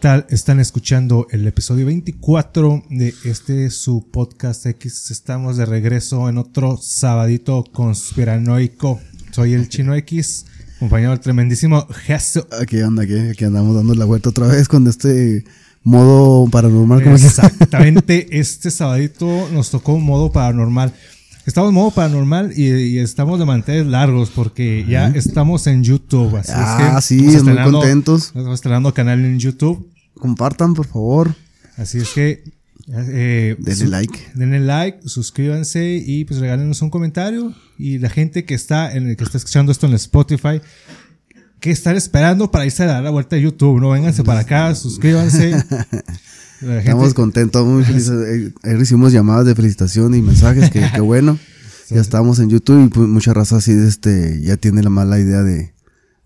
tal? Están escuchando el episodio 24 de este su podcast X. Estamos de regreso en otro sabadito conspiranoico. Soy el Chino X, acompañado del tremendísimo Jesús. Aquí anda, aquí, aquí andamos dando la vuelta otra vez con este modo paranormal. Exactamente, este sabadito nos tocó un modo paranormal. Estamos en modo paranormal y, y estamos de manteles largos porque ya estamos en YouTube. Así Ah, es que sí, muy contentos. Estamos estrenando canal en YouTube. Compartan, por favor. Así es que eh, Denle like. denle like, suscríbanse y pues regálenos un comentario. Y la gente que está en el que está escuchando esto en Spotify, que están esperando para irse a dar la vuelta a YouTube, no vénganse para acá, suscríbanse. Gente- Estamos contentos, muy felices. Recibimos llamadas de felicitación y mensajes, que, que bueno. Ya estamos en YouTube y pues, mucha raza así este, ya tiene la mala idea de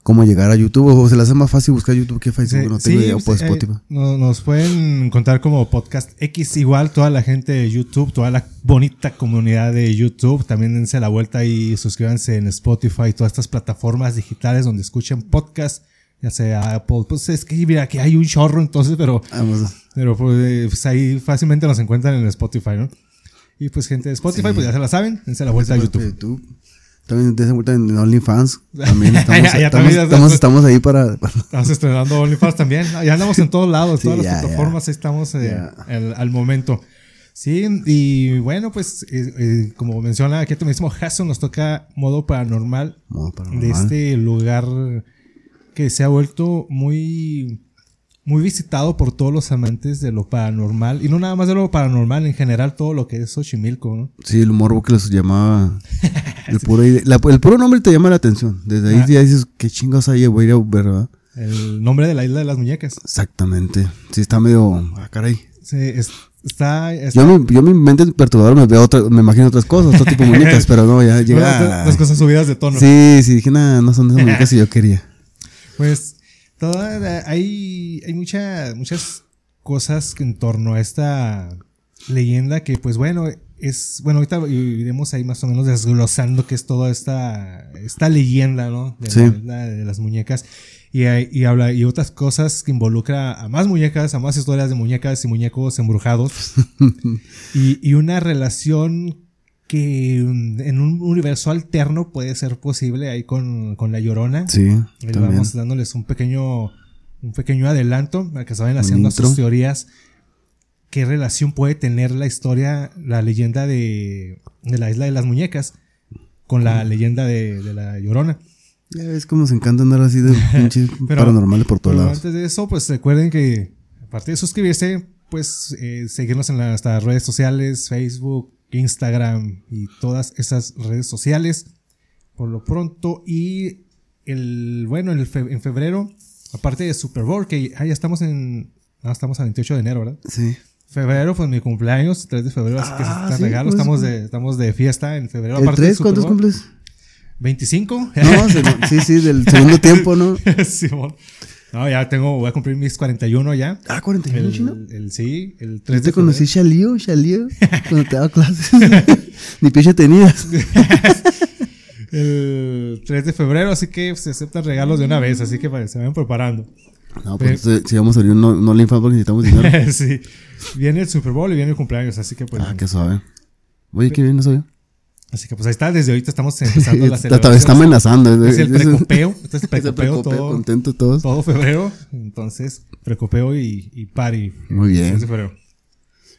cómo llegar a YouTube. O se le hace más fácil buscar YouTube que Facebook. Sí, no tengo sí, idea, pues, eh, Spotify. no- nos pueden encontrar como Podcast X, igual toda la gente de YouTube, toda la bonita comunidad de YouTube. También dense la vuelta y suscríbanse en Spotify, todas estas plataformas digitales donde escuchen podcast, ya sea Apple. Pues es que mira, que hay un chorro entonces, pero, Vamos. pero pues, eh, pues, ahí fácilmente nos encuentran en Spotify, ¿no? Y pues gente de Spotify, pues ya se la saben, dense la vuelta a YouTube. YouTube. También de vuelta en OnlyFans. También estamos, Ya, ya estamos, también ya estamos, se- estamos ahí para, para- Estamos estrenando OnlyFans también. Ya andamos en todos lados, Sí, todas las plataformas, ahí estamos eh, al, momento. Sí, y bueno, pues eh, eh, como menciona aquí tú mismo, Jason nos toca modo paranormal, Modo paranormal. de este lugar que se ha vuelto muy muy visitado por todos los amantes de lo paranormal y no nada más de lo paranormal en general todo lo que es Xochimilco, ¿no? Sí, el morbo que les llamaba. El puro, la- el puro nombre te llama la atención. Desde ahí Ah. ya dices, qué chingados hay, voy a ir a ver, ¿verdad? El nombre de la isla de las muñecas. Exactamente. Sí, está medio. Ah, caray. Sí, es- está, está- Yo, mi, yo mi mente perturbadora me veo otra, me imagino otras cosas, otro tipo de muñecas, pero no, ya llega. las, las cosas subidas de tono. Sí, sí, dije, nada, no son esas muñecas que yo quería. Pues toda, hay, hay mucha- muchas cosas en torno a esta leyenda que pues bueno, es, bueno, ahorita iremos ahí más o menos desglosando qué es toda esta, esta leyenda, ¿no? De, Sí. la de las muñecas. Y, hay- y habla, y otras cosas que involucra a más muñecas, a más historias de muñecas y muñecos embrujados. y, y una relación que mm, en un universo alterno puede ser posible ahí con, con la llorona. Sí, Ahí vamos dándoles un pequeño, un pequeño adelanto para que se vayan haciendo sus teorías. ¿Qué relación puede tener la historia, la leyenda de, de la isla de las muñecas con la leyenda de, de la llorona? Ya ves cómo se encanta andar así de pinches paranormales por todos Pero lados. antes de eso, pues recuerden que aparte de suscribirse, pues eh, seguirnos en nuestras redes sociales, Facebook, Instagram y todas esas redes sociales. Por lo pronto y el bueno, el fe- en febrero, aparte de Super Bowl, que ah, ya estamos en ah, estamos a 28 de enero, ¿verdad? Sí. Febrero, pues mi cumpleaños, 3 de febrero, así que Ah, está sí, regalo, pues, estamos pues. de estamos de fiesta en febrero ¿El aparte del 3 Super cuántos Bowl. cumples? 25. No, sí, sí, del segundo tiempo, ¿no? Simón. No, ya tengo, voy a cumplir mis 41 ya. Ah, 41, chino. El, el- sí, el 3 Yo de te conocí febrero. Shalío, Shalío, cuando te daba clases. Ni piche tenías. El 3 de febrero, así que se aceptan regalos de una vez, así que para se vayan preparando. No, pues eh, si vamos a abrir no, no le porque necesitamos dinero. sí. Viene el Super Bowl y viene el cumpleaños, así que pues. Ah, qué suave. Oye, qué bien, no sabía. Así que pues ahí está, desde ahorita estamos empezando la celebración. está amenazando. Es el precopeo, este es el precopeo, todo, Contentos todos. todo febrero. Entonces, precopeo y, y party. Muy bien. 3 de febrero.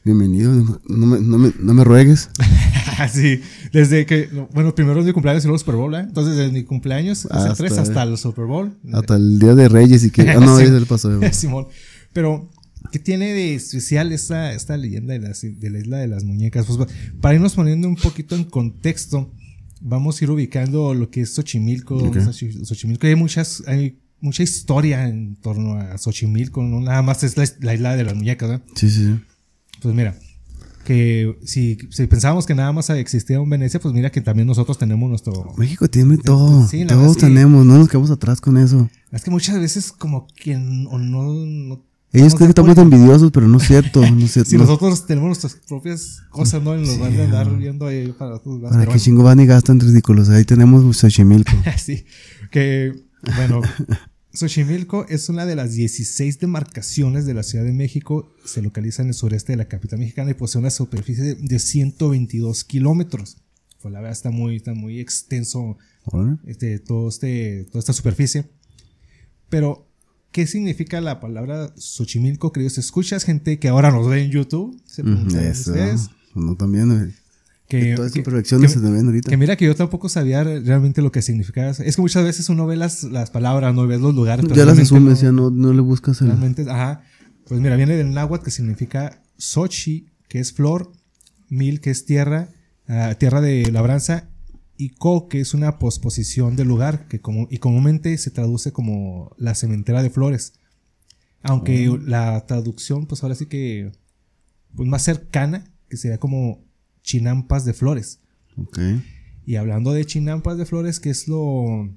Bienvenido. No me, no me, no me ruegues. Así, desde que, bueno, primero es mi cumpleaños y luego Super Bowl, ¿eh? Entonces, desde mi cumpleaños, hasta, 3 hasta el Super Bowl. Hasta el día de Reyes y que. Ah, no, Sí. ya se le pasó. Simón. Pero, ¿qué tiene de especial esta, esta leyenda de, las- de la isla de las muñecas? Pues para irnos poniendo un poquito en contexto, vamos a ir ubicando lo que es Xochimilco. Ok. Xochi- Xochimilco, hay muchas, hay mucha historia en torno a Xochimilco, no nada más es la, la isla de las muñecas, ¿no? Sí, sí, sí. Pues mira, que si, si pensábamos que nada más existía un Venecia, pues mira que también nosotros tenemos nuestro... México tiene todo. Sí, la Todos verdad es que- tenemos, no nos quedamos atrás con eso. Es que muchas veces como que no... no Ellos creen que estamos envidiosos, pero no es cierto. No es cierto. Si No. nosotros tenemos nuestras propias cosas, ¿no? En lugar de andar viendo ahí para otros lados. Para que bueno. chingo van y gastan ridículos. Ahí tenemos Xochimilco. sí. Que, bueno, Xochimilco es una de las 16 demarcaciones de la Ciudad de México. Se localiza en el sureste de la capital mexicana y posee una superficie de 122 kilómetros. Pues la verdad está muy, está muy extenso este, todo este, toda esta superficie. Pero, ¿qué significa la palabra Xochimilco, queridos? ¿Escuchas gente que ahora nos ve en YouTube? Se Eso. ustedes. No, también. eh, Que, Todas que- proyecciones que- se ven ahorita. que mira que yo tampoco sabía realmente lo que significaba. Es que muchas veces uno ve las, las palabras, no ves los lugares. pero ya las asumes, no- ya no, no le buscas el. Realmente, ajá. Pues mira, viene del náhuatl que significa Xochi, que es flor, Mil, que es tierra, ah, tierra de labranza, y Co, que es una posposición del lugar, que como, y comúnmente se traduce como la cementera de flores. Aunque Oh. la traducción, pues ahora sí que, pues más cercana, que sería como chinampas de flores. Y hablando de chinampas de flores, que es lo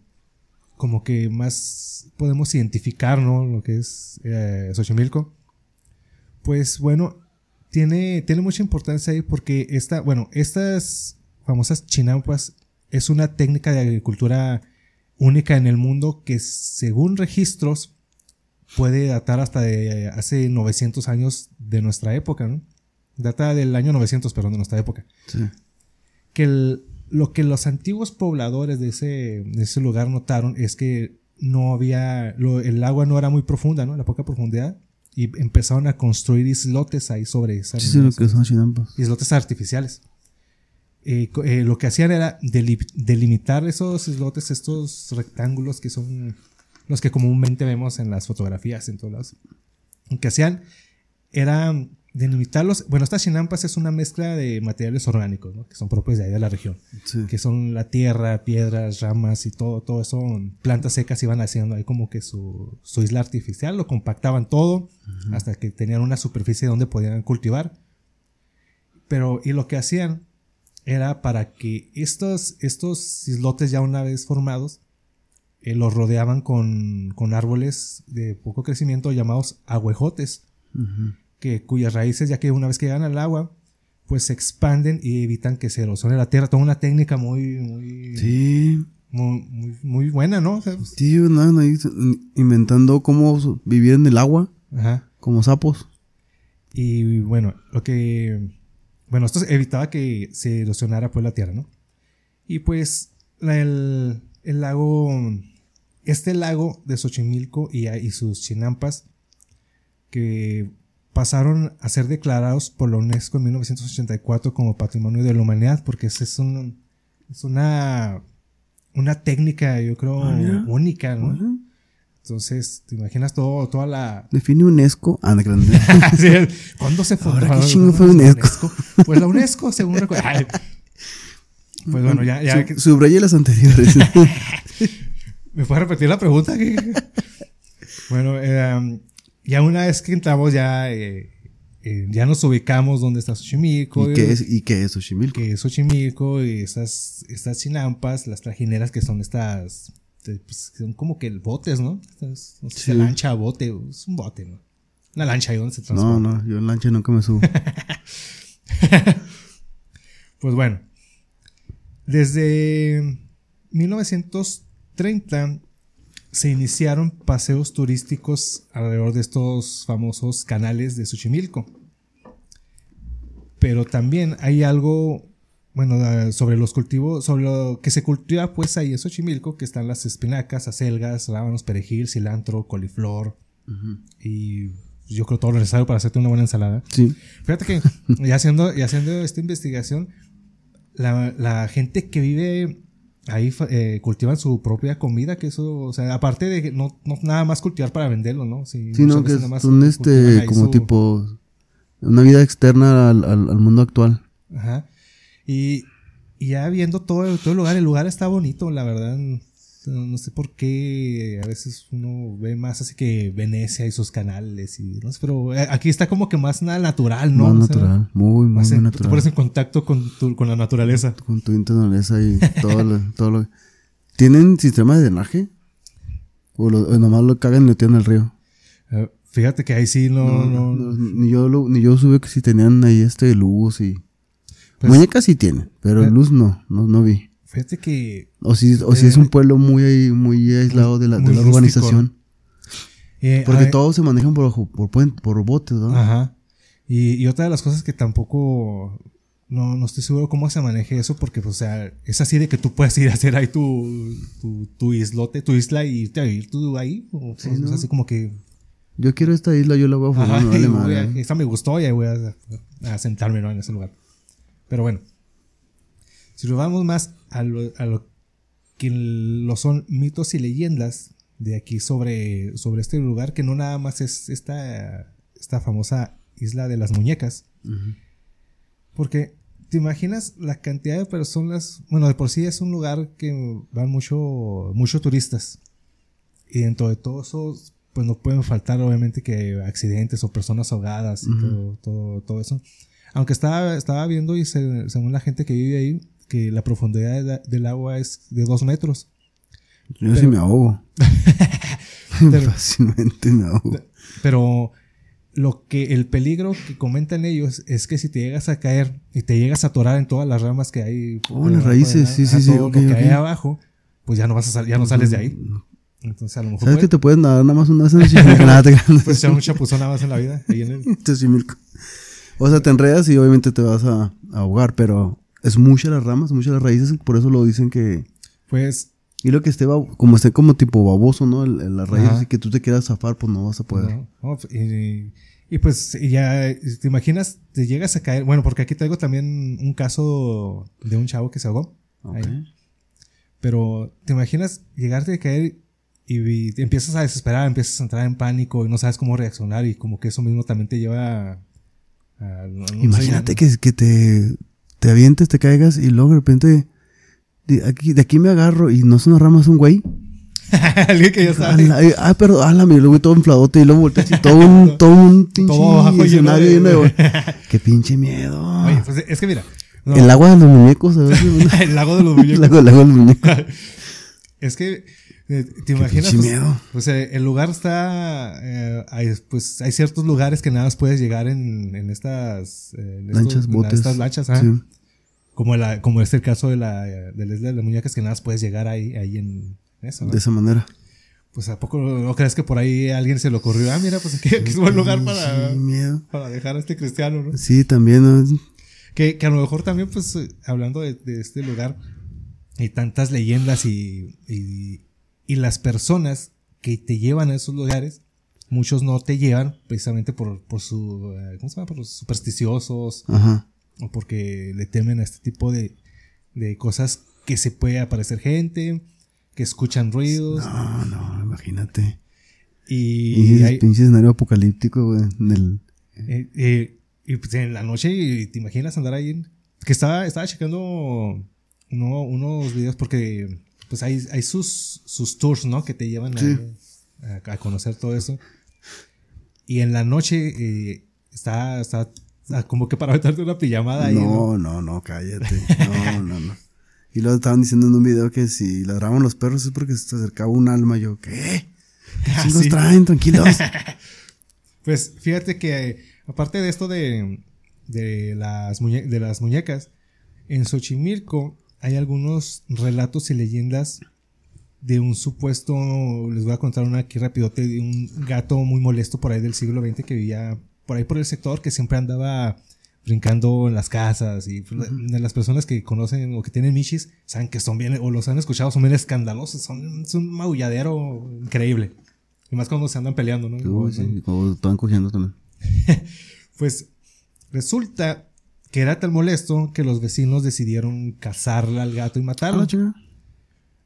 como que más podemos identificar, ¿no? Lo que es eh, Xochimilco. Pues bueno, tiene, tiene mucha importancia ahí porque esta, bueno, estas famosas chinampas es una técnica de agricultura única en el mundo que según registros puede datar hasta de hace 900 años de nuestra época, ¿no? Data del año 900, perdón, de nuestra época Sí. que el- lo que los antiguos pobladores de ese, de ese lugar notaron es que no había, lo- el agua no era muy profunda, ¿no? La poca profundidad. Y empezaron a construir islotes ahí sobre esas Sí, sí, lo que son chinampas. islotes artificiales. Eh, eh, lo que hacían era deli- delimitar esos islotes, estos rectángulos que son los que comúnmente vemos en las fotografías en todos lados. Lo que hacían era delimitarlos. Bueno, estas chinampas es una mezcla de materiales orgánicos, ¿no? que son propios de ahí de la región Sí. que son la tierra, piedras, ramas y todo, todo eso, plantas secas iban haciendo ahí como que su, su isla artificial, lo compactaban todo hasta que tenían una superficie donde podían cultivar. Pero, y lo que hacían era para que estos, estos islotes ya una vez formados, eh, los rodeaban con, con árboles de poco crecimiento llamados aguejotes Ujú. que, cuyas raíces, ya que una vez que llegan al agua, pues se expanden y evitan que se erosione la tierra. Toda una técnica muy, muy, Sí. muy, muy, muy buena, ¿no? O sea, pues, Sí, andaban ahí inventando cómo vivir en el agua, ajá. como sapos. Y bueno, lo que. Bueno, esto evitaba que se erosionara pues la tierra, ¿no? Y pues el, el lago. Este lago de Xochimilco y, y sus chinampas que pasaron a ser declarados por la UNESCO en 1984 como Patrimonio de la Humanidad, porque es, un, es una, una técnica, yo creo, Ah, única, ¿no? Entonces, te imaginas todo, toda la, Define UNESCO. Ah, ¿Cuándo se fundó? Ahora, ¿qué ¿Cuándo chingo fue UNESCO? Pues la UNESCO, según recuerdo. Pues bueno, ya, ya. Su- subrayé las anteriores. ¿Me puedes repetir la pregunta? bueno, eh, ya una vez que entramos, ya, eh, eh, ya nos ubicamos donde está Xochimilco. ¿Y qué es, y qué es Xochimilco? Que es Xochimilco y estas, estas chinampas, las trajineras que son estas. Eh, pues, son como que botes, ¿no? Estas, no sé Sí. lancha, bote, es un bote, ¿no? Una lancha ahí donde se No, transporta. no, yo en lancha nunca me subo. Pues bueno, desde 1930 se iniciaron paseos turísticos alrededor de estos famosos canales de Xochimilco. Pero también hay algo, bueno, sobre los cultivos, sobre lo que se cultiva pues ahí en Xochimilco, que están las espinacas, acelgas, rábanos, perejil, cilantro, coliflor y yo creo todo lo necesario para hacerte una buena ensalada. Sí. Fíjate que ya haciendo, y haciendo esta investigación, la, la gente que vive ahí eh, cultivan su propia comida, que eso, o sea, aparte de que no, no nada más cultivar para venderlo, ¿no? Sí, no, que son cultivan este, como su- tipo, una vida externa al, al, al mundo actual. Ajá. Y, y ya viendo todo, todo el lugar, el lugar está bonito, la verdad. No, no sé por qué a veces uno ve más así que Venecia y sus canales y no sé, pero eh, aquí está como que más nada natural, ¿no? Más O sea, natural, muy, muy, más muy en- Te natural. pones en contacto con, tu- con la naturaleza. Con tu naturaleza y todo lo, todo lo. ¿Tienen sistema de drenaje? ¿O, lo, o nomás lo cagan y lo tiran al río? Eh, fíjate que ahí sí no, no, No, ni yo lo, ni yo supe que si tenían ahí este luz y. Pues- Muñecas sí tienen, pero Eh. luz no, no, no vi. Fíjate que O si, o si Eh, es un pueblo muy, muy aislado de la, de la urbanización. eh, Porque todos se manejan por, por, por botes, ¿no? Ajá. Y, y otra de las cosas que tampoco no, no estoy seguro cómo se maneje eso, porque, pues, o sea, es así de que tú puedes ir a hacer ahí tu, tu, tu islote, tu isla y irte a vivir tú ahí. O, Sí, o es ¿no? así como que. Yo quiero esta isla, yo la voy a formar, vale esta me gustó y ahí voy a, a sentarme ¿no? en ese lugar. Pero bueno. Si nos vamos más a lo, a lo que lo son mitos y leyendas de aquí sobre, sobre este lugar, que no nada más es esta, esta famosa isla de las muñecas. Porque te imaginas la cantidad de personas, bueno, de por sí es un lugar que van mucho, muchos turistas. Y dentro de todo eso, pues no pueden faltar obviamente que accidentes o personas ahogadas y todo, todo eso. Aunque estaba, estaba viendo y se- según la gente que vive ahí, que la profundidad de- del agua es de dos metros. Yo sí Pero- me ahogo. Pero- Fácilmente me ahogo. Pero lo que el peligro que comentan ellos es que si te llegas a caer y te llegas a atorar en todas las ramas que hay Oh, las raíces, de sí, sí, sí, todo ok, lo que hay abajo, pues ya no vas a ya no sales de ahí. Entonces a lo mejor ¿Sabes que puede- te puedes nadar nada más una vez en el puedes echar un chapuzón nada más en la vida. ahí en el-. O sea, te enredas y obviamente te vas a, a ahogar, pero es mucha las ramas, muchas las raíces, por eso lo dicen que... pues Y lo que esté, como esté como tipo baboso, ¿no? El- el- las raíces y que tú te quieras zafar, pues no vas a poder. no, no, y, y pues ya te imaginas, te llegas a caer. Bueno, porque aquí traigo también un caso de un chavo que se ahogó. Ok. Ahí. Pero te imaginas llegarte a caer y, te empiezas a desesperar, empiezas a entrar en pánico y no sabes cómo reaccionar y como que eso mismo también te lleva a... a- no- no sé, Imagínate que, que te, te avientes, te caigas y luego de repente de aquí, de aquí me agarro y no es una rama, es un güey. Alguien que ya sabe. Ah, perdón, álame, y luego todo infladote y luego volteas y todo un, todo un pinche Todo lleno escenario de- lleno de- Qué pinche miedo. Oye, pues es que mira. no, El agua de los muñecos, a veces. el lago de los El muñecos. agua, el agua de los muñecos. Es que eh, te imaginas. Pues, miedo. pues, eh, el lugar está. eh, hay, pues hay ciertos lugares que nada más puedes llegar en, en estas. eh, en estos- Lanchas, en botes. estas lanchas, ajá. Sí. Como, la, como es el caso de la, de la isla de las muñecas, que nada más puedes llegar ahí, ahí en eso, ¿no? De esa manera. Pues a poco no crees que por ahí a alguien se le ocurrió, ah, mira, pues aquí, aquí es buen lugar para, Sí, miedo. para dejar a este cristiano, ¿no? Sí, también. ¿no? Que, que a lo mejor también, pues, hablando de, de este lugar, y tantas leyendas y, y, y las personas que te llevan a esos lugares, muchos no te llevan precisamente por, por su, eh, ¿cómo se llama? Por los supersticiosos, Ajá. o porque le temen a este tipo de, de cosas que se puede aparecer gente, que escuchan ruidos, No, no, imagínate. y, Y, hay- pinche escenario apocalíptico, güey. en el- Eh, eh, y pues en la noche, te imaginas andar ahí. que estaba, estaba checando uno- unos videos porque pues hay, hay sus, sus tours, ¿no? Que te llevan a- Sí. a, a conocer todo eso. Y en la noche eh, está, está ah, como que para aventarte una pijamada ahí. ¿no? No, no, no, cállate. No, no, no. Y luego estaban diciendo en un video que si ladraban los perros es porque se acercaba un alma. Yo, ¿qué? ¿Qué Ah, sí. traen? Tranquilos. Pues fíjate que aparte de esto de, de, las, muñe- de las muñecas, en Xochimilco hay algunos relatos y leyendas de un supuesto, les voy a contar una aquí rapidote, de un gato muy molesto por ahí del siglo XX que vivía por ahí por el sector, que siempre andaba brincando en las casas y pues, de las personas que conocen o que tienen michis saben que son bien o los han escuchado son bien escandalosos son, es un maulladero increíble y más cuando se andan peleando ¿no? Uy, sí, o estaban cogiendo también. Pues resulta que era tan molesto que los vecinos decidieron cazarle al gato y Ah, matarlo. chinga.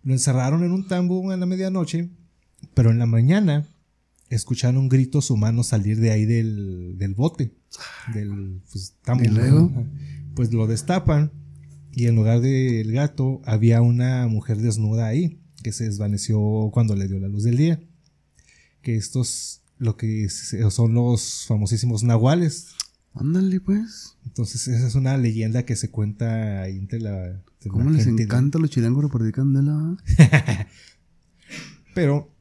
Lo encerraron en un tambo a la medianoche, pero en la mañana escucharon gritos humanos salir de ahí del, del bote, del pues. Pues lo destapan y en lugar del gato había una mujer desnuda ahí que se desvaneció cuando le dio la luz del día. Que estos lo que son los famosísimos nahuales. Ándale, pues. Entonces, esa es una leyenda que se cuenta ahí entre la. ¿Cómo les encanta los chilangos repartir candela? Pero,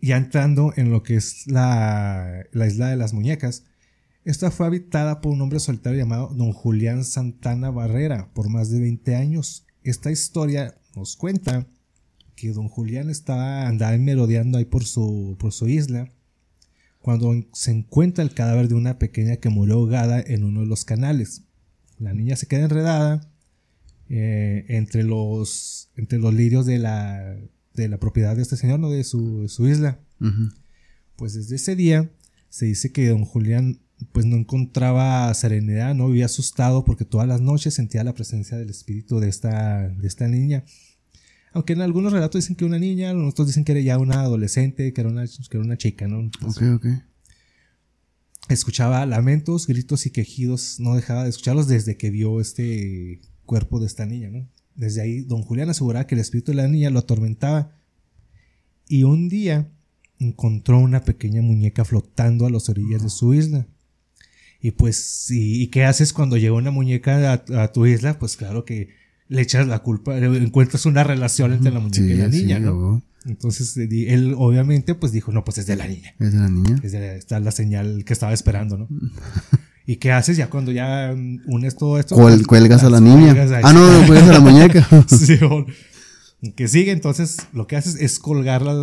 ya entrando en lo que es la, la isla de las muñecas, esta fue habitada por un hombre solitario llamado Don Julián Santana Barrera por más de 20 años. Esta historia nos cuenta que Don Julián estaba andando merodeando ahí por su, por su isla cuando se encuentra el cadáver de una pequeña que murió ahogada en uno de los canales. La niña se queda enredada eh, entre, los, entre los lirios de la, de la propiedad de este señor, ¿no? de, su, isla. Pues desde ese día se dice que don Julián pues no encontraba serenidad, no vivía asustado porque todas las noches sentía la presencia del espíritu de esta, de esta niña. Aunque en algunos relatos dicen que una niña, otros dicen que era ya una adolescente, que era una, que era una chica, ¿no? ok, ok. Escuchaba lamentos, gritos y quejidos, no dejaba de escucharlos desde que vio este cuerpo de esta niña, ¿no? Desde ahí, don Julián aseguraba que el espíritu de la niña lo atormentaba. Y un día encontró una pequeña muñeca flotando a las orillas de su isla. Y pues, ¿y, qué haces cuando llega una muñeca a tu isla? Pues claro que le echas la culpa, encuentras una relación entre la muñeca y la niña, ¿no? Entonces él obviamente pues dijo, no, pues es de la niña. Es de la niña. Es de, está la señal que estaba esperando, ¿no? ¿Y qué haces ya cuando ya unes todo esto? cuelgas a la niña. ah, no, no, cuelgas a la muñeca. sí, que sigue, entonces lo que haces es colgarla,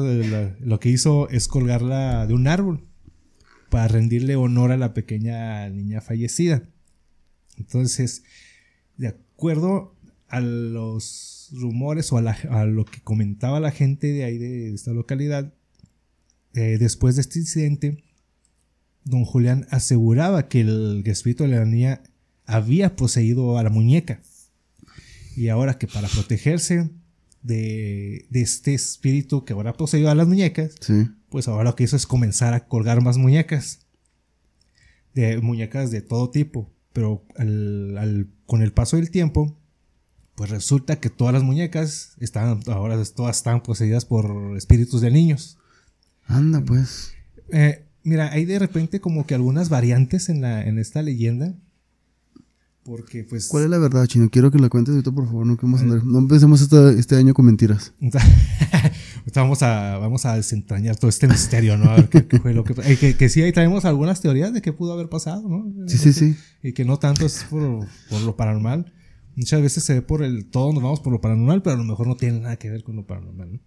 lo que hizo es colgarla de un árbol para rendirle honor a la pequeña niña fallecida. Entonces, de acuerdo a los rumores o a, lo que comentaba la gente de ahí de esta localidad, eh, después de este incidente, don Julián aseguraba que el espíritu de la niña había poseído a la muñeca. Y ahora que para protegerse de, este espíritu que ahora poseído a las muñecas, pues ahora lo que hizo es comenzar a colgar más muñecas. De muñecas de todo tipo. Pero con el paso del tiempo, pues resulta que todas las muñecas están, ahora todas están poseídas por espíritus de niños. Anda, pues. Eh, mira, hay de repente como que algunas variantes en, la, en esta leyenda. Porque, pues. ¿Cuál es la verdad, Chino? Quiero que la cuentes ahorita, por favor. No, no empecemos este, año con mentiras. vamos a, vamos a desentrañar todo este misterio, ¿no? A ver qué, fue lo que. Eh, que, que, sí, ahí traemos algunas teorías de qué pudo haber pasado, ¿no? Sí, sí, sí. Y que no tanto es por, por lo paranormal. Muchas veces se ve por el todo, nos vamos por lo paranormal, pero a lo mejor no tiene nada que ver con lo paranormal, ¿no?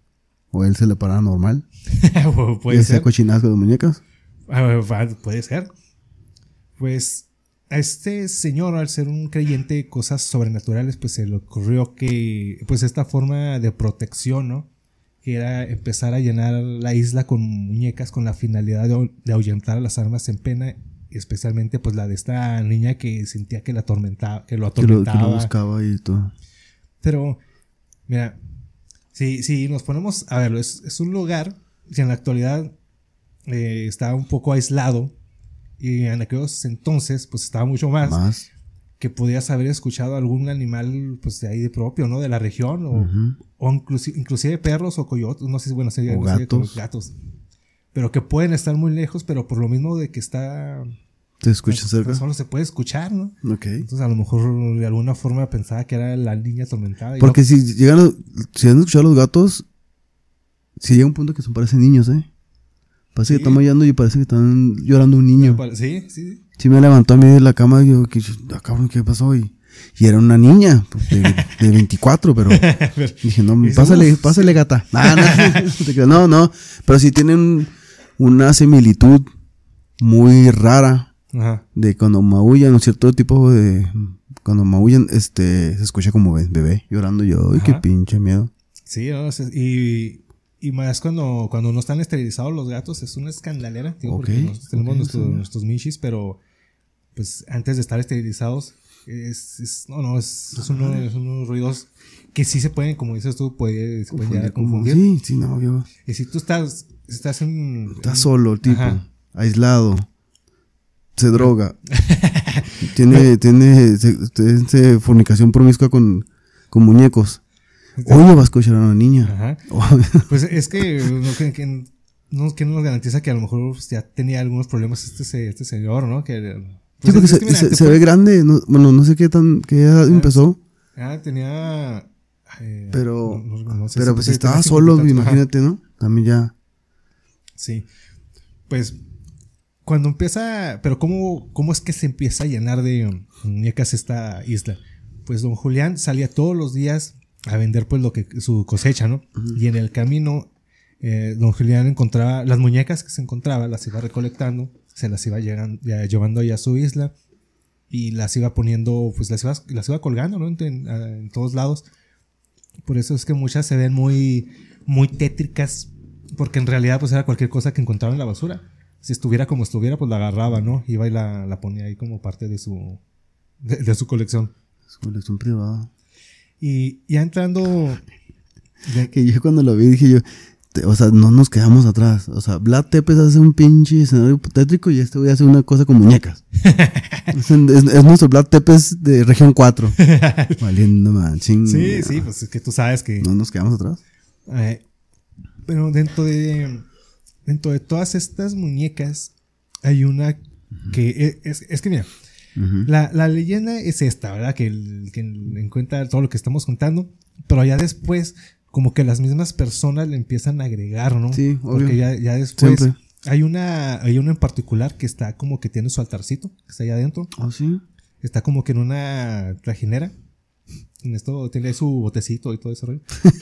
O él se le paranormal. puede ser. cochinazgo de muñecas? Ah, puede ser. Pues a este señor, al ser un creyente de cosas sobrenaturales, pues se le ocurrió que, pues esta forma de protección, ¿no? Que era empezar a llenar la isla con muñecas con la finalidad de, de ahuyentar a las almas en pena especialmente pues la de esta niña que sentía que la atormentaba, que lo atormentaba. Que lo, buscaba y todo. Pero, mira, si, si nos ponemos a verlo, es, un lugar que en la actualidad eh, está un poco aislado y en aquellos entonces pues estaba mucho más, más. que podías haber escuchado algún animal pues de ahí de propio, ¿no? De la región o, o inclusive, inclusive, perros o coyotes, no sé si bueno, si, o gatos. gatos pero que pueden estar muy lejos, pero por lo mismo de que está... ¿Te escuchas cerca? Solo se puede escuchar, ¿no? Ok. Entonces a lo mejor de alguna forma pensaba que era la niña atormentada. Porque si llegan, si han escuchado los gatos, si llega un punto que son parecen niños, ¿eh? Parece que están maullando y parece que están llorando un niño. Sí, sí. Sí me levantó a mí de la cama y yo, ¿qué, ¿qué pasó? Y, y era una niña pues, de, de 24, pero, dije, no, pásale, pásale gata. no, no, no, pero sí tienen una similitud muy rara de cuando maullan, ¿no? Cierto tipo de... Cuando maullan, este, se escucha como bebé llorando yo. ¡Ay, qué pinche miedo! Sí, y, y más cuando, cuando no están esterilizados los gatos, es una escandalera. porque tenemos nuestros michis, pero pues antes de estar esterilizados, es, no, no, es, unos ruidos que sí se pueden, como dices tú, puede, se pueden llegar a confundir. Sí, sí, no, yo. Y si tú estás Estás en. Estás solo, el tipo. Aislado. Se droga. tiene, tiene, se- tiene fornicación promiscua con, con muñecos. Oye, vas a cochar a una niña. Ajá. Pues es que, no, que, que no, que no nos garantiza que a lo mejor ya tenía algunos problemas este, este señor, ¿no? Que, Sí, pues, porque es se, ve grande. no- bueno, no sé qué tan, qué edad empezó. Ah, tenía. Eh, Pero, no- no- no sé pero pues si estaba 50 solo, imagínate, ¿no? También ya. Sí. Pues cuando empieza, pero ¿cómo, cómo es que se empieza a llenar de muñecas esta isla? Pues don Julián salía todos los días a vender pues lo que su cosecha, ¿no? Y en el camino eh, don Julián encontraba las muñecas que se encontraba, las iba recolectando, se las iba ya llevando ahí a su isla y las iba poniendo, pues las iba, las iba colgando, ¿no? En, en- en todos lados. Por eso es que muchas se ven muy, muy tétricas, porque en realidad pues era cualquier cosa que encontraba en la basura. Si estuviera como estuviera, pues la agarraba, ¿no? Iba y la, la ponía ahí como parte de su, de, de su colección. Es colección privada. Y ya entrando... de- Que yo cuando lo vi dije yo, o sea, no nos quedamos atrás. O sea, Vlad Tepes hace un pinche escenario tétrico y este voy a hacer una cosa con muñecas. es, es- es nuestro Vlad Tepes de región 4. Valiendo machín. sí, sí, pues es que tú sabes que... No nos quedamos atrás. Eh, pero dentro de dentro de todas estas muñecas hay una que e, es, es que mira, la, la leyenda es esta, ¿verdad? Que, el, que encuentra todo lo que estamos contando, pero ya después como que las mismas personas le empiezan a agregar, ¿no? Sí, obvio. Porque ya, ya después Siempre. hay una hay una en particular que está como que tiene su altarcito, que está allá adentro, ¿Ah, sí? está como que en una trajinera. En esto tiene su botecito y todo eso. rollo.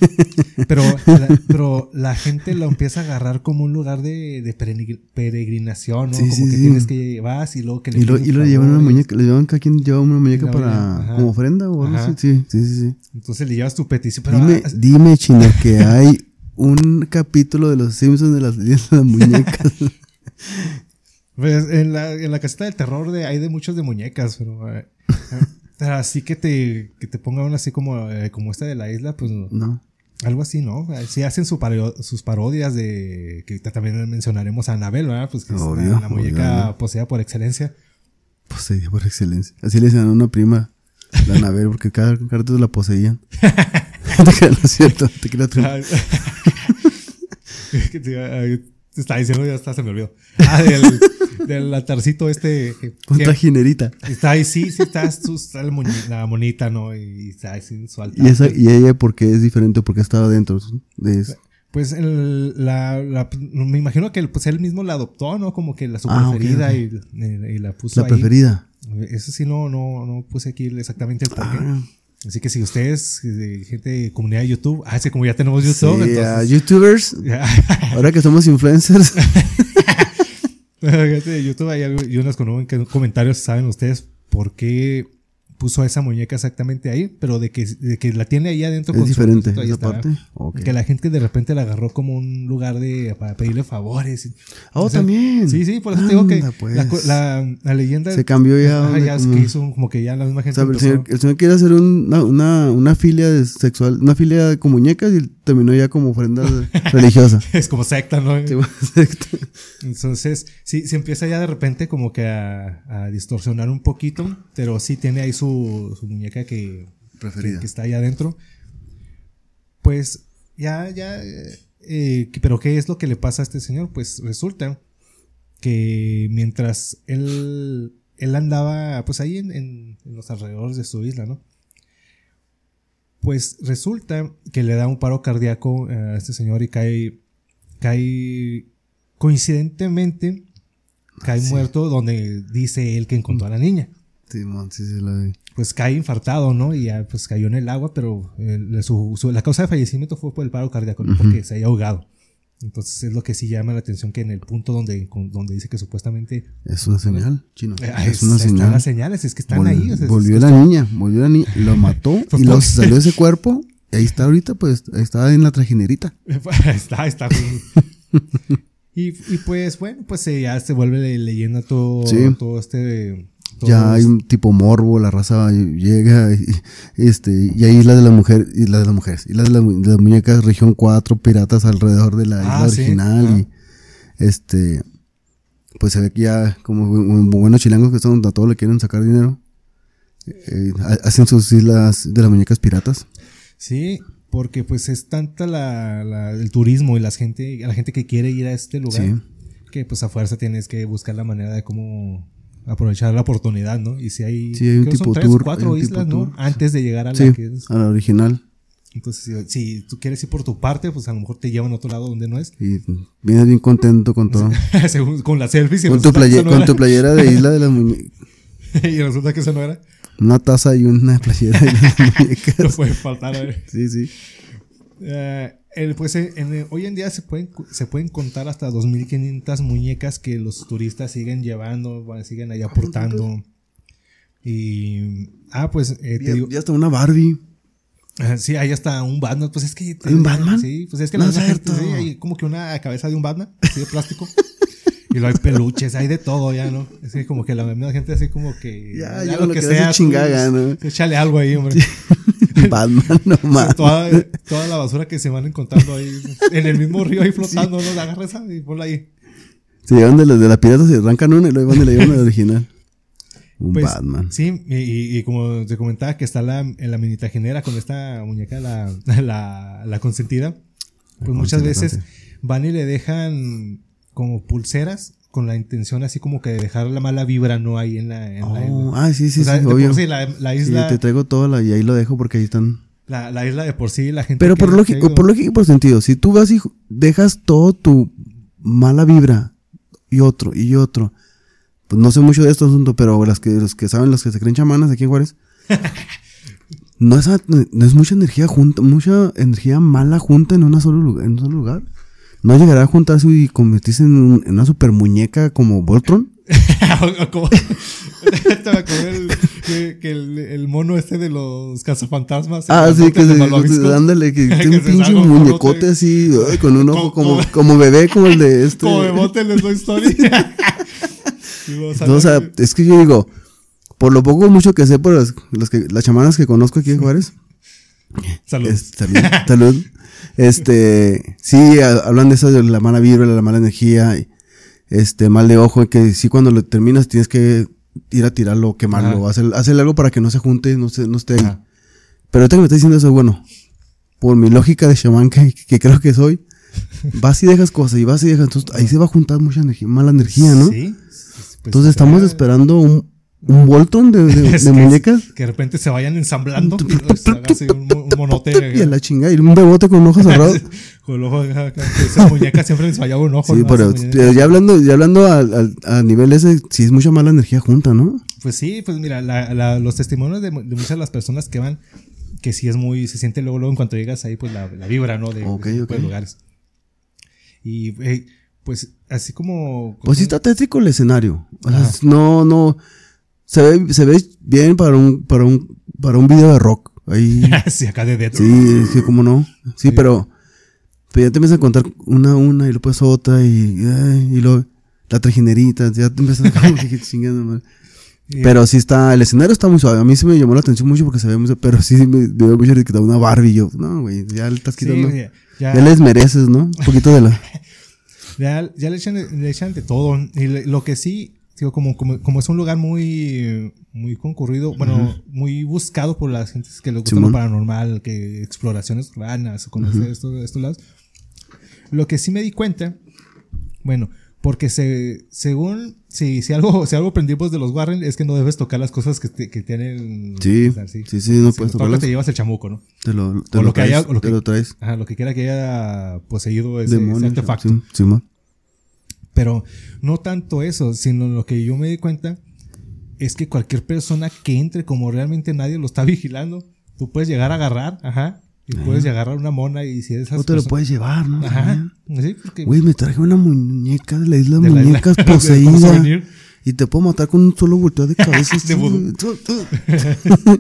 Pero la, pero la gente lo empieza a agarrar como un lugar de, de peregrin- peregrinación, ¿no? Sí, como sí, que sí. tienes que vas y luego que le Y lo, y lo llevan una muñeca, le llevan cada quien lleva una muñeca para ajá. como ofrenda o algo así. Sí, sí, sí. Entonces le llevas tu petición. Pero Dime, ah, dime, Chino, que hay un capítulo de los Simpsons de las de las muñecas. pues, en, la, en la caseta del terror de, hay de muchos de muñecas, pero, eh, eh, pero así que te, que te pongan así como, eh, como esta de la isla, pues no. Algo así, ¿no? Sí hacen su paro- sus parodias de... Que también mencionaremos a Anabel, ¿verdad? Pues que es la, la muñeca obvio. poseída por excelencia. Poseída por excelencia. Así le decían a una prima, la Anabel, porque cada carta la poseían. no es cierto. Te que te, estaba diciendo, ya está, se me olvidó. Ah, del, del altarcito este. Con que trajinerita. está ahí, sí, sí, está, está el moñi- la monita, ¿no? Y está ahí sin su altar. Y, esa, y ella, ¿por qué es diferente? Porque estaba dentro de eso. Pues el- la, la- me imagino que pues él mismo la adoptó, ¿no? Como que la su Ah, preferida ok. Y, y- y la puso La ahí. preferida. Eso sí, no, no, no puse aquí exactamente el porqué. Ah, Así que si ustedes, gente de comunidad de YouTube, ah, es que como ya tenemos YouTube, sí, entonces. YouTubers, ahora que somos influencers. gente de YouTube, hay algo- y unos comentarios, saben ustedes por qué puso esa muñeca exactamente ahí, pero de que, de que la tiene ahí adentro es con su diferente ahí esa. Que la gente de repente la agarró como un lugar de para pedirle favores. Oh, o sea, también. Sí, sí, por eso te digo que Anda, pues. la, la- la leyenda Se cambió ya. Ya es que hizo como que ya la misma O gente el señor, el señor quiere hacer un- una, una, una filia de sexual, una filia con muñecas y terminó ya como ofrenda religiosa. es como secta, ¿no? Sí. Entonces, sí, se empieza ya de repente como que a, a distorsionar un poquito, pero sí tiene ahí su, su muñeca que, Preferida. que, que está ahí adentro. Pues ya, ya, eh, pero ¿qué es lo que le pasa a este señor? Pues resulta que mientras él, él andaba pues ahí en, en- en los alrededores de su isla, ¿no? Pues resulta que le da un paro cardíaco a este señor y cae, cae coincidentemente, cae Sí. muerto donde dice él que encontró a la niña. Sí, sí, la vi. Pues cae infartado, ¿no? Y ya pues cayó en el agua, pero el- su- su- la causa de fallecimiento fue por el paro cardíaco, Ujú. porque se haya ahogado. Entonces es lo que sí llama la atención que en el punto donde, donde dice que supuestamente Es una señal, chino. eh, es es- una señal. las señales, es que están Vol- ahí. o sea, es- volvió es- la niña, volvió la niña, lo mató y luego se salió ese cuerpo. Y ahí está ahorita, pues, está en la trajinerita. está, está. y, y pues bueno, pues eh, ya se vuelve le- leyenda todo, Sí. todo este... Ya hay un tipo morbo, la raza llega, y, este, y ahí la de la mujer, y la de las mujeres, la de, la de las muñecas región 4, piratas alrededor de la Ah, isla sí, original, y este, pues se ve que ya como bu- bu- buenos chilangos que son, a todos le quieren sacar dinero, eh, hacen sus islas de las muñecas piratas. Sí, porque pues es tanta la, la- el turismo y la gente, la gente que quiere ir a este lugar Sí. que pues a fuerza tienes que buscar la manera de cómo aprovechar la oportunidad, ¿no? Y si hay, Sí, hay un que son tipo tres, tour, cuatro islas, tipo ¿no? tour. Antes de llegar a la Sí, que es. a la original. Entonces, si, si tú quieres ir por tu parte, pues a lo mejor te llevan a otro lado donde no es. Y vienes bien contento con todo. Según- con las selfies y con, tu playe- no con era. tu playera de Isla de las Muñecas. y resulta que eso no era. Una taza y una playera de las No muñecas. puede faltar. ¿eh? Sí, sí. Eh, el, pues eh, en, eh, hoy en día se pueden, se pueden contar hasta 2.500 muñecas que los turistas siguen llevando, siguen ahí aportando. Y. Ah, pues eh, te Ya, digo. ya hasta una Barbie. ah, Sí, hay hasta un Batman. Pues es que. te- ¿Hay un Batman? Sí, pues es que No la es misma gente, cierto. sí, hay como que una cabeza de un Batman, así de plástico. y luego hay peluches, hay de todo ya, ¿no? Es que como que la misma gente así como que. Ya, ya lo que sea, tú, chingada, ¿no? Échale algo ahí, hombre. Batman, no más. toda, toda la basura que se van encontrando ahí en el mismo río ahí flotando, ¿no? Agarra esa y ponla ahí. Se llevan de la, de la pirata, se arrancan una y luego van y le llevan la original. Un Pues, Batman. Sí, y, como te comentaba que está la, en la mini tajinera con esta muñeca, la, la, la consentida, pues muchas veces van y le dejan como pulseras con la intención así como que de dejar la mala vibra, ¿no? Ahí en la... En la- Oh, ah, sí, sí, o sea, sí, de obvio. sí, la, la Sí, isla... te traigo todo la, y ahí lo dejo porque ahí están. la, la isla de por sí, la gente... Pero por lógico, por lógico y por sentido, si tú vas y dejas todo tu mala vibra y otro y otro, pues no sé mucho de este asunto, pero las que, los que saben, los que se creen chamanas aquí en Juárez, no es, no es mucha energía junta, mucha energía mala junta en, una solo en un solo lugar. No llegará a juntarse y convertirse en, un- en una super muñeca como Voltron. Como- el- que, que el, el mono este de los cazafantasmas. Ah, sí, que se, ándale, que Que tiene un pinche muñecote así, ay, con un ojo Como- como, como bebé, como el de este. Como Bebote el Toy Story. No, o sea, es que yo digo, por lo poco mucho que sé por las, las que, las chamanas que conozco aquí en Juárez, Salud. es- salud, salud, este, sí, a- hablan de eso de la mala vibra, la mala energía, este, mal de ojo, que sí cuando lo terminas tienes que ir a tirarlo, quemarlo, hacer, hacer algo para que no se junte, no, se, no esté ahí. Pero ahorita que me está diciendo eso, bueno, por mi lógica de chamán que, que creo que soy, vas y dejas cosas y vas y dejas, entonces ahí se va a juntar mucha energía, mala energía, ¿no? Sí. Pues, Entonces estamos esperando un, un Voltron de, muñecas. Que de repente se vayan ensamblando y un, un monote. Y a la chingada, y un bebote con ojos cerrados. Con el ojo acá, acá, que esas muñecas siempre les fallaba un ojo. Sí, ¿no? pero, ya hablando, ya hablando al- al- a, nivel ese, sí es mucha mala energía junta, ¿no? Pues sí, pues mira, la- la- los testimonios de, muchas de las personas que van, que sí es muy, se siente luego, luego en cuanto llegas ahí, pues la, la vibra, ¿no? De, de Ok, ese tipo de ok. lugares. Y eh, pues así como... Pues sí está tétrico el escenario. O sea, no, no. Se ve, se ve bien para un, para un, para un video de rock. Ahí. sí, acá de Death. Sí, sí, cómo no. Sí, pero, pero ya te empiezas a contar una a una y después otra y, ay, y luego la trajinerita, ya te empiezas a como que chingada madre. Y- Pero sí está, el escenario está muy suave. A mí sí me llamó la atención mucho porque se ve suave, pero sí me, dio mucho que una Barbie y yo, no, güey, ya le estás sí, quitando. ya, ya, ya les mereces, ¿no? Un poquito de la. ya- ya le, echan, le echan de todo. Y le- lo que sí, digo, como, como, como es un lugar muy, muy concurrido, bueno, muy buscado por las gentes que les gusta Simón. lo paranormal, que exploraciones urbanas, conocer esto- estos lados. Lo que sí me di cuenta, bueno, porque se, según, si, si algo, si algo aprendimos de los Warren es que no debes tocar las cosas que, te- que tienen. Sí, o sea, sí, sí, no Si puedes tocas, tocarlas. te llevas el chamuco, ¿no? Te lo, te O lo, lo que traes. haya- o lo te que- lo traes. Ajá, lo que quiera que haya poseído ese, ese Demonio, artefacto. sí, Simón. Pero no tanto eso, sino lo que yo me di cuenta es que cualquier persona que entre como realmente nadie lo está vigilando, tú puedes llegar a agarrar, ajá, y puedes agarrar una mona y si eres esas O te lo puedes llevar, ¿no? Ajá, sí, porque Güey, me traje una muñeca de la isla de, De la isla- muñecas como poseída. Y te puedo matar con un solo volteo de cabeza. De.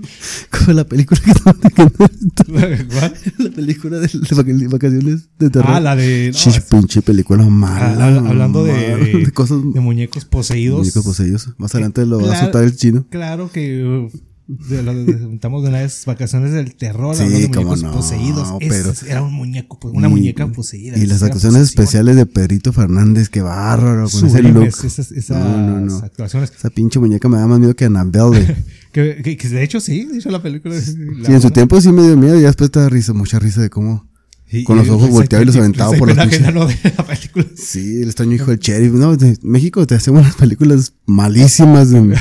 Como la película que ¿Cuál? La película de, de vac- vacaciones de terror. Ah, la de no, Chis, pinche película mala. ah, hablando de, de, cosas. de muñecos poseídos. muñecos poseídos. Más adelante lo va a soltar el chino. Claro que uh, de lo de- estamos de las vacaciones del terror, Sí, hablando de muñecos no, poseídos. Pero- era un muñeco, pues, una Y- muñeca poseída. Y las actuaciones especiales de Pedrito Fernández, que bárraro con ese look. Sublimes esas, esas No, no, actuaciones. Esa pinche muñeca me da más miedo que Annabelle. Que, que- que de hecho sí, de hecho la película. Sí, Sí, en su tiempo sí me dio miedo y después te da risa, mucha risa de cómo. Con los ojos volteados y los aventaba por los pinches- de la película. Sí, el extraño hijo del sheriff. No, de- México te hace unas películas malísimas. de-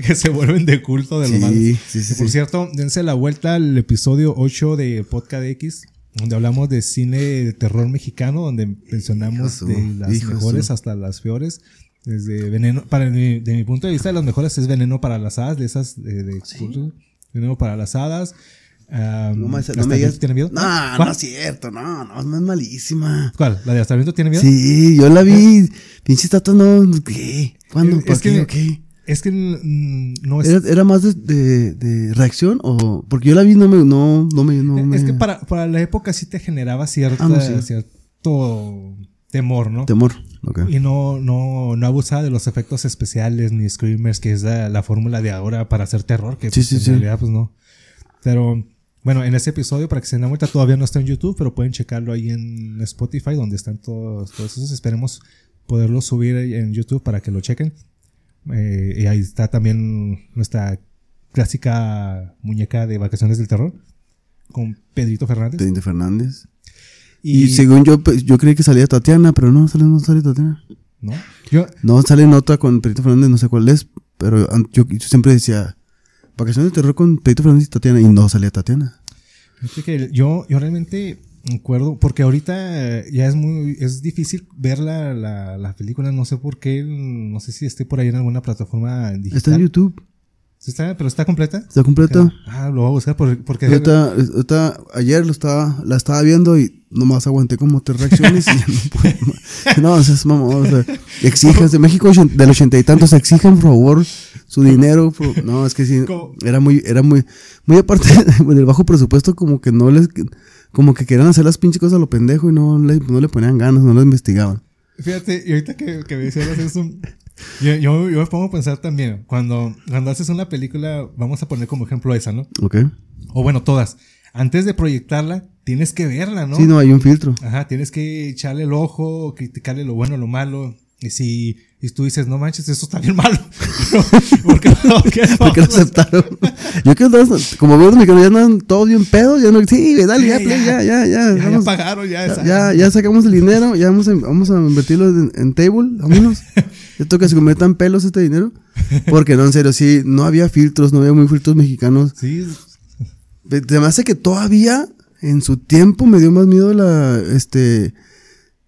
que se vuelven de culto de lo malo. Sí, sí, sí. Por sí. cierto, dense la vuelta al episodio 8 de Podcast X, donde hablamos de cine de terror mexicano, donde mencionamos Hijo de su- las mejores su. hasta las peores. Desde veneno, para mi, de mi punto de vista, las mejores es veneno para las hadas, de esas de, de culto. veneno para las hadas. Am, No, me- no ¿Hasta me el digas. viento tiene miedo? No, ¿Cuál? no es cierto. No, no, no es malísima. ¿Cuál? ¿La de hasta tiene miedo? Sí, yo la vi. Pinche tata, no. ¿Qué? ¿Cuándo? Es ¿Por que- qué? ¿O qué? Es que no es. ¿Era, era más de, de, de reacción o porque yo la vi no me no no me no es me- que para, para la época sí te generaba cierta, Ah, no, sí. cierto temor, ¿no? temor. Okay. Y no, no, no abusaba de los efectos especiales ni screamers, que es la, la fórmula de ahora para hacer terror, que Sí, pues, sí, en realidad pues no. Pero bueno, en ese episodio, para que se den vuelta, todavía no está en YouTube, pero pueden checarlo ahí en Spotify, donde están todos, todos esos. Esperemos poderlo subir en YouTube para que lo chequen. Eh, y ahí está también nuestra clásica muñeca de vacaciones del terror con Pedrito Fernández. Pedrito Fernández. Y, según yo pues, yo creí que salía Tatiana, pero no sale no sale Tatiana. ¿no? Yo, No sale en otra con Pedrito Fernández, no sé cuál es, pero yo siempre decía Vacaciones de terror con Pedrito Fernández y Tatiana y no salía Tatiana. Fíjate que yo, yo realmente me acuerdo, porque ahorita ya es muy, es difícil ver la, la, la película, no sé por qué, no sé si esté por ahí en alguna plataforma digital. Está en YouTube, ¿Sí está? ¿Pero está completa? está completa. Ah, lo voy a buscar por- porque... Ahorita, ahorita- ayer lo estaba, la estaba viendo y nomás aguanté como tres reacciones y ya no puedo más. No, o sea, es mamón, o sea, exijan, de México del ochenta y tantos, exijan por favor su dinero. no, es que sí, ¿Cómo? era muy, era muy, muy aparte del bajo presupuesto, como que no les, como que querían hacer las pinches cosas a lo pendejo y no le, no le ponían ganas, no lo investigaban. Fíjate, y ahorita que, que me eso, yo, yo, yo me pongo a pensar también, cuando, cuando haces una película, vamos a poner como ejemplo esa, ¿no? ¿Ok? O bueno, todas. Antes de proyectarla, tienes que verla, ¿no? Sí, no, hay un filtro. Ajá, tienes que echarle el ojo, criticarle lo bueno, lo malo. Y si y tú dices, no manches, eso está bien malo. ¿Por qué no? ¿Qué no? ¿Por qué lo aceptaron? Yo que andaba- como veo mexicanos ya andan todos bien pedos, ya no, sí, dale, ya, play, ya, ya. ya, ya. Vamos- pagaron, ya. Ya, ya, ya sacamos el dinero, ya vamos a, vamos a invertirlo en, en table, vámonos. Toca que se conviertan pelos este dinero. Porque no, en serio, sí, no había filtros, no había muy filtros mexicanos. Sí, Se me hace que todavía, en su tiempo, me dio más miedo la, este,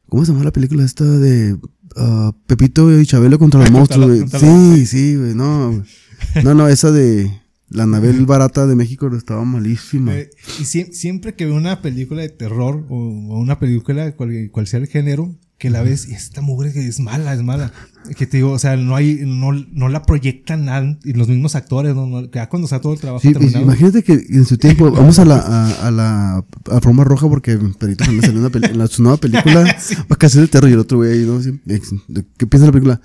¿cómo se llama la película esta de ah, Pepito y Chabelo contra los monstruos? güey? Sí, sí, güey, no. No, no, esa de la Anabel barata de México estaba malísima. Eh, y sie- siempre que veo una película de terror o, o una película, cual, cual sea el género, que la ves y esta mugre que es mala, es mala. Que te digo, o sea, no hay, no, no la proyectan nada, y los mismos actores, ¿no? No, ya cuando está todo el trabajo Sí, terminado. imagínate que en su tiempo vamos a la a, a la a Forma Roja porque Perito me salió una en la, su nueva película Vacaciones de Terror y el otro güey ¿no? Sí, ¿Qué piensa la película?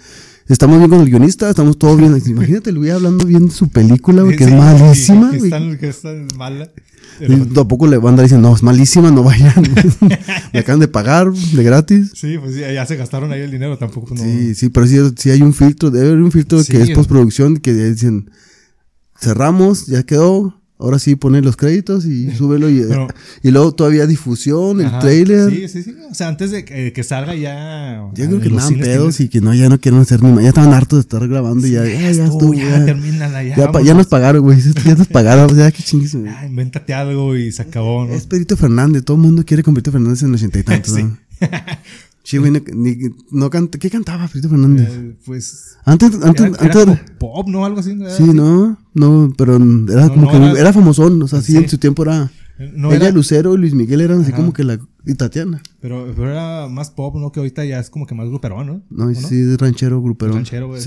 Estamos bien con el guionista, estamos todos bien. Imagínate el güey hablando bien de su película, güey, que Sí, es malísima, que, güey. mala. Tampoco le van a andar diciendo, no, es malísima, no vayan. Me acaban de pagar de gratis. Sí, pues ya se gastaron ahí el dinero, tampoco no. Sí, sí, pero sí, sí hay un filtro, debe haber un filtro Sí. que es postproducción que dicen, cerramos, ya quedó, ahora sí ponen los créditos y súbelo y, Pero- y luego todavía difusión, el Ajá. trailer. Sí, sí, sí. O sea, antes de que, que salga ya. Yo creo que andaban cines pedos y que no, ya no quieren hacer ni más. Ya estaban hartos de estar grabando y ya, ya, ya, estuvo, estuvo, ya, ya. termínala, ya. Ya, pa- ya vámonos. nos pagaron, güey. Ya nos pagaron, ya que chingues. güey. Ya, invéntate algo y se acabó, ¿no? Es Pedrito Fernández, todo el mundo quiere con Pedrito Fernández en los ochenta y tantos. Sí. ¿no? Sí, güey, no, ni- no canta, ¿qué cantaba Pedrito Fernández? Eh, pues. antes, Era, antes, era antes, como pop, ¿no? Algo así. ¿no? sí, no, no, pero era No, como que era- era, famosón, o sea, sí, en su tiempo era, No ella, era, Lucero y Luis Miguel eran así como que la, y Tatiana, pero, pero era más pop, ¿no? Que ahorita ya es como que más gruperón, ¿no? no, ¿O y sí, de ranchero, grupero. Ranchero, güey.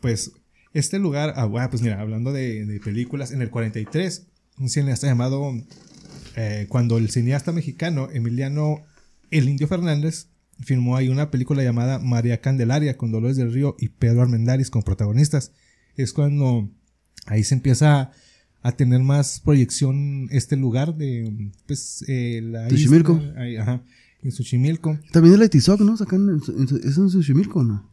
Pues este lugar, ah, bueno, pues mira, hablando de, de películas, en el 43, un cineasta llamado, eh, cuando el cineasta mexicano Emiliano El Indio Fernández filmó ahí una película llamada María Candelaria con Dolores del Río y Pedro Armendáriz con protagonistas. Es cuando ahí se empieza a tener más proyección este lugar de, pues, eh, la Xochimilco. ajá, en Xochimilco. También el de Tizoc, ¿no? Sacan, en, ¿es en Xochimilco o no?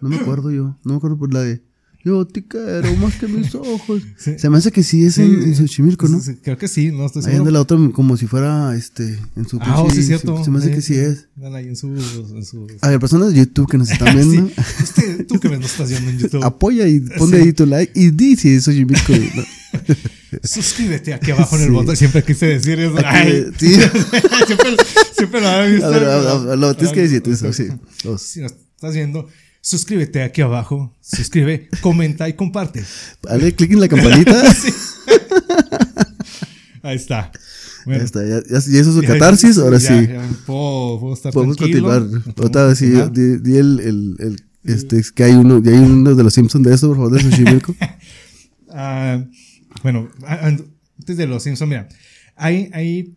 No me acuerdo yo, no me acuerdo por la de, Yo te quiero más que mis ojos. Se me hace que sí es en, en Xochimilco, ¿no? Sí, Creo que sí, no estoy Ahí seguro. anda la otra como si fuera este en su Ah, oh, sí, es cierto. Se me hace que sí es. Ahí en su. En su A ver, personas de YouTube que nos están viendo. Usted, tú que me estás viendo en YouTube. apoya y ponle ahí tu like y di si es Xochimilco. ¿no? Suscríbete aquí abajo en el botón. Siempre quise decir eso. Ay, sí. siempre, siempre lo había visto. A ver, lo tienes que decir tú eso, sí. Si nos estás viendo, suscríbete aquí abajo. Suscribe, comenta y comparte. Dale clic en la campanita. Ahí está. Ya Bueno, está, ya, ya- ya hizo su ya- catarsis, ahora ya- sí. ya puedo, puedo estar Podemos tranquilo. continuar. Ahorita sí, di, di el, el, el- este, es que hay uno, y hay uno de los Simpsons de eso, por favor, de Xochimilco. Ah, bueno, antes de los Simpsons, mira, hay, hay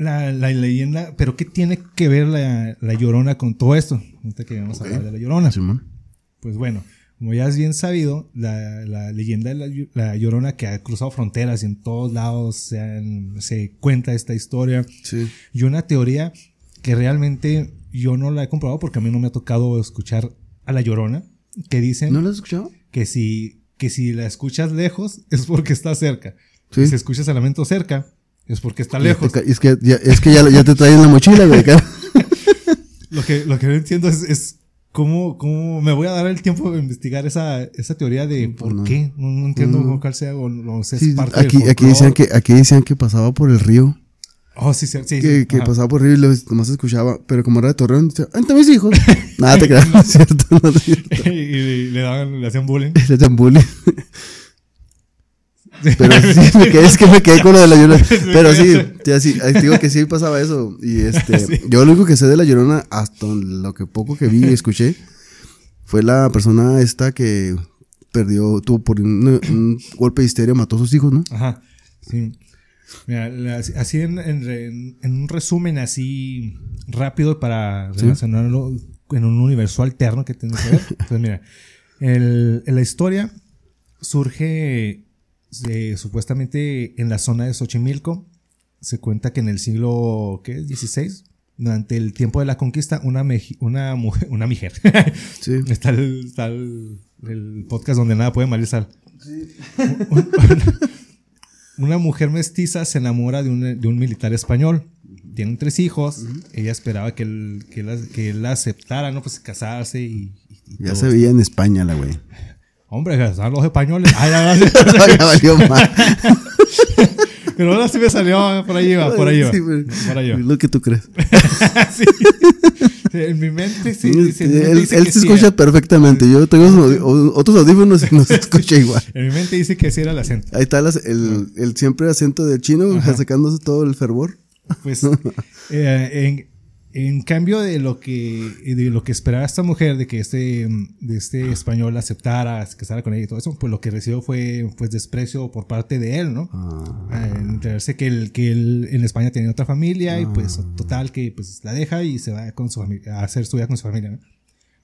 la, la leyenda, pero ¿qué tiene que ver la, la llorona con todo esto? Ahorita que vamos a hablar de la llorona. Pues bueno, como ya es bien sabido, la, la leyenda de la, Llo- la llorona que ha cruzado fronteras y en todos lados se, han- se cuenta esta historia. Sí. Y una teoría que realmente yo no la he comprobado porque a mí no me ha tocado escuchar a la llorona, que dicen ¿No lo has escuchado? que si, que si la escuchas lejos es porque está cerca. Sí. Si escuchas el lamento cerca es porque está lejos. Te Es que ya, es que ya, ya te traen la mochila, güey. Lo que, lo que no entiendo es, es cómo, cómo me voy a dar el tiempo de investigar esa, esa teoría de por no. qué. No, no entiendo Mm. cuál sea o no sé, Sí, parte aquí, del aquí decían que, aquí decían que pasaba por el río. Oh, sí, sí, sí. Que, pasaba por el río y luego nomás escuchaba. Pero como era de Torreón, decía, ¡Ahí están mis hijos! Nada, te es cierto, no es cierto. y, le daban, le hacían bullying. Le echan bullying. Pero sí, me quedé, es que me quedé con lo de la llorona. Pero sí, te digo que sí pasaba eso. Y este, Sí. yo lo único que sé de la llorona, hasta lo que poco que vi y escuché, fue la persona esta que perdió, tuvo por un, un golpe de histeria, mató a sus hijos, ¿no? Ajá. Sí. Mira, así en, en re- en un resumen así rápido para Sí. relacionarlo en un universo alterno que tiene que ver. Pues mira, el- en la historia surge eh, supuestamente en la zona de Xochimilco. Se cuenta que en el siglo ¿qué? 16, durante el tiempo de la conquista, una, una mujer, una mujer. Sí. Está, el, está el- el podcast donde nada puede malir sal. Una mujer mestiza se enamora de un, de un militar español. Tienen tres hijos. Ella esperaba que él, que, él, que él aceptara, ¿no? Pues casarse y. y- y Ya todo. se veía en España la güey. Hombre, casaron los españoles. Ay, ya valió mal. Pero ahora sí me salió. Por ahí iba, por ahí. Sí. Por ahí. Lo que tú crees. Sí. En mi mente sí. dice- él dice que se escucha era. perfectamente. Yo tengo otros audífonos y no se escucha igual. En mi mente dice que sí era el acento. Ahí está las- el, el siempre acento de chino, Ajá. sacándose todo el fervor. Pues eh, en, en cambio de lo que de lo que esperaba esta mujer de que este de este español aceptara, se casara con ella y todo eso, pues lo que recibió fue pues desprecio por parte de él, ¿no? Ah, enterarse que él, que él en España tenía otra familia y pues total que pues la deja y se va con su familia a hacer su vida con su familia, ¿no?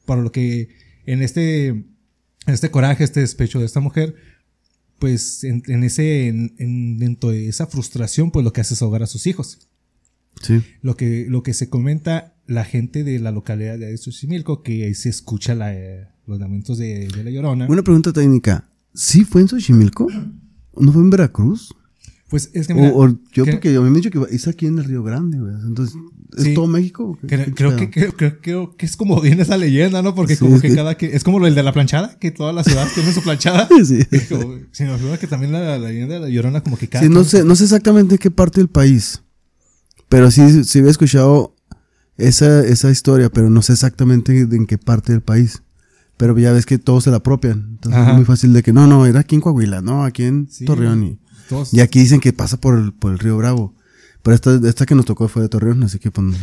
Por lo que en este en este coraje, este despecho de esta mujer, pues en, en ese en, en- dentro de esa frustración, pues lo que hace es ahogar a sus hijos. Sí. Lo que, lo que se comenta la gente de la localidad de Xochimilco, que ahí se escucha la, eh, los lamentos de, de la llorona. Una pregunta técnica. ¿Sí fue en Xochimilco? ¿No fue en Veracruz? pues es que O, mira, o yo que- porque yo me han dicho que es aquí en el Río Grande, güey. Entonces, ¿es Sí. todo México? o creo, que, creo, creo- creo que es como viene esa leyenda, ¿no? Porque Sí, como es que que- cada que es como lo el de la planchada, que todas las ciudades tienen su planchada. Sí. Como- Se me figura que también la, la leyenda de la llorona, como que cada. Sí, no sé, no sé exactamente qué parte del país. Pero sí, sí había escuchado esa, esa historia, pero no sé exactamente en qué parte del país. Pero ya ves que todos se la apropian. Entonces Ajá. es muy fácil de que no, no, era aquí en Coahuila, no, aquí en Sí. Torreón. Y, todos- y aquí dicen que pasa por el, por el río Bravo. Pero esta, esta que nos tocó fue de Torreón, así que pues, no,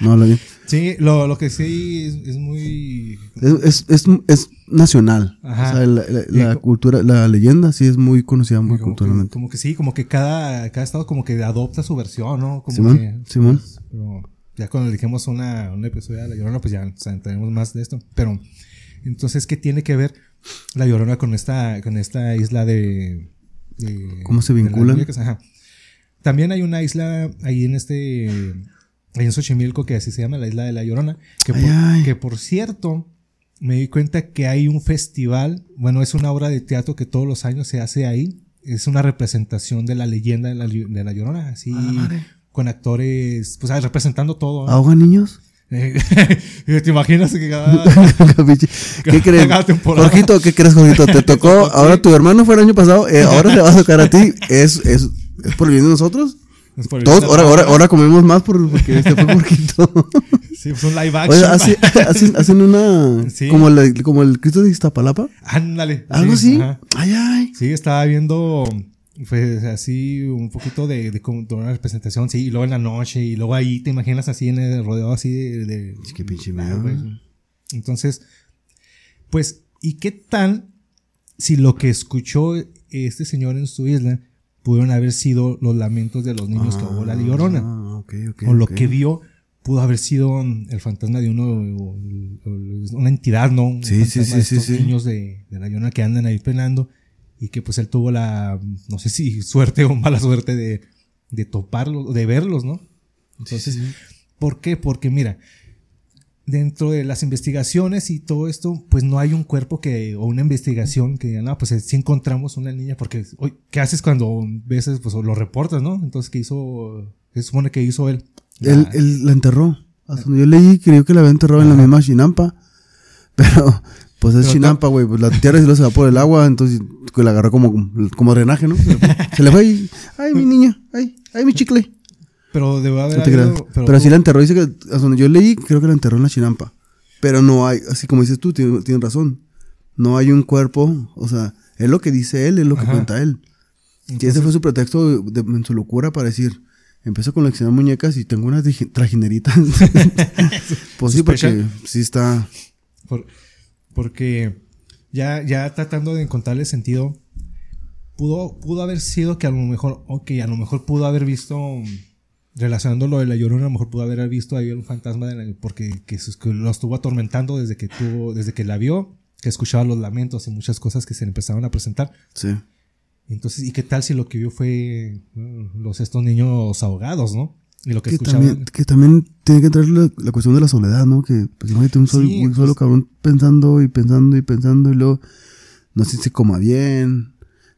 no habla bien. Sí, lo, lo que sí es, es muy. Es, es, es, nacional. Ajá. O sea, la, cultura, la leyenda sí es muy conocida muy como, que, culturalmente. como que sí, como que cada, cada estado como que adopta su versión, ¿no? Como Simón, que, Simón. Pero ya cuando dijimos una, un episodio de La Llorona, pues ya o sea, tenemos más de esto. Pero, entonces, ¿qué tiene que ver La Llorona con esta, con esta isla de... de- ¿Cómo se vinculan? Ajá. También hay una isla ahí en este... En Xochimilco que así se llama, la isla de La Llorona. Que, por, ay. que por cierto, me di cuenta que hay un festival, bueno, es una obra de teatro que todos los años se hace ahí. Es una representación de la leyenda de la, de la Llorona, así, con actores, pues ah, representando todo. ¿no? ¿Ahogan niños? ¿Te imaginas que cada, ¿Qué crees? Jorgito, ¿qué crees, Jorgito? Te tocó, ahora tu hermano fue el año pasado, eh, ahora te va a tocar a ti. ¿Es, es, es por el bien de nosotros? Todos, ahora, ahora, ahora comemos más por, porque este fue poquito. Sí, pues un live action. Hacen, hacen, hacen, una. Sí. Como, la, como el Cristo de Iztapalapa. Ándale. Algo sí, así. Ajá. Ay, ay. Sí, estaba viendo. Pues así un poquito de, de, de, una representación, sí, y luego en la noche, y luego ahí te imaginas así en el rodeado así de. de es que pinche miedo. Entonces, pues, ¿y qué tal si lo que escuchó este señor en su isla pudieron haber sido los lamentos de los niños ah, que ahogó la llorona? Okay, okay, o lo okay. que vio pudo haber sido el fantasma de uno, una entidad, ¿no? Sí, sí, sí, de sí, estos sí. niños de, de la llorona que andan ahí penando y que pues él tuvo la, no sé si suerte o mala suerte de, de toparlos, de verlos, ¿no? Entonces. ¿por qué? Porque mira, dentro de las investigaciones y todo esto, pues no hay un cuerpo que, o una investigación que diga, no, pues si encontramos una niña, porque, ¿qué haces cuando ves, pues lo reportas, ¿no? Entonces, ¿qué hizo? ¿Qué se supone que hizo él? Él, La- él la enterró. Hasta donde yo leí, creo que la había enterrado en la misma chinampa. Pero, pues es Pero chinampa, güey. Pues la tierra se va por el agua, entonces que la agarró como, como drenaje, ¿no? Se le fue, se le fue y, ay, mi niña, ay, ay, mi chicle. Pero debe haber No te creas. Pero, sí la enterró, dice que, hasta donde yo leí, creo que la enterró en la chinampa. Pero no hay, así como dices tú, tienes tienes razón. No hay un cuerpo, o sea, es lo que dice él, es lo que Ajá. cuenta él. Y ese fue su pretexto de- en su locura para decir, empiezo a coleccionar muñecas y tengo unas trajineritas. pues sí, porque sí está... Por- porque ya, ya tratando de encontrarle sentido, pudo, pudo haber sido que a lo mejor, ok, a lo mejor pudo haber visto, relacionando lo de la llorona, a lo mejor pudo haber visto ahí un fantasma de la- porque que, lo estuvo atormentando desde que tuvo, desde que la vio, que escuchaba los lamentos y muchas cosas que se le empezaron a presentar. Sí. Entonces, ¿y qué tal si lo que vio fue mm, los estos niños ahogados, no? Y lo que, Que escuchaban. también, que también tiene que entrar la, la cuestión de la soledad, ¿no? Que, pues, imagínate un, sol- Sí, un solo pues- cabrón pensando y pensando y pensando y luego no sé si coma bien,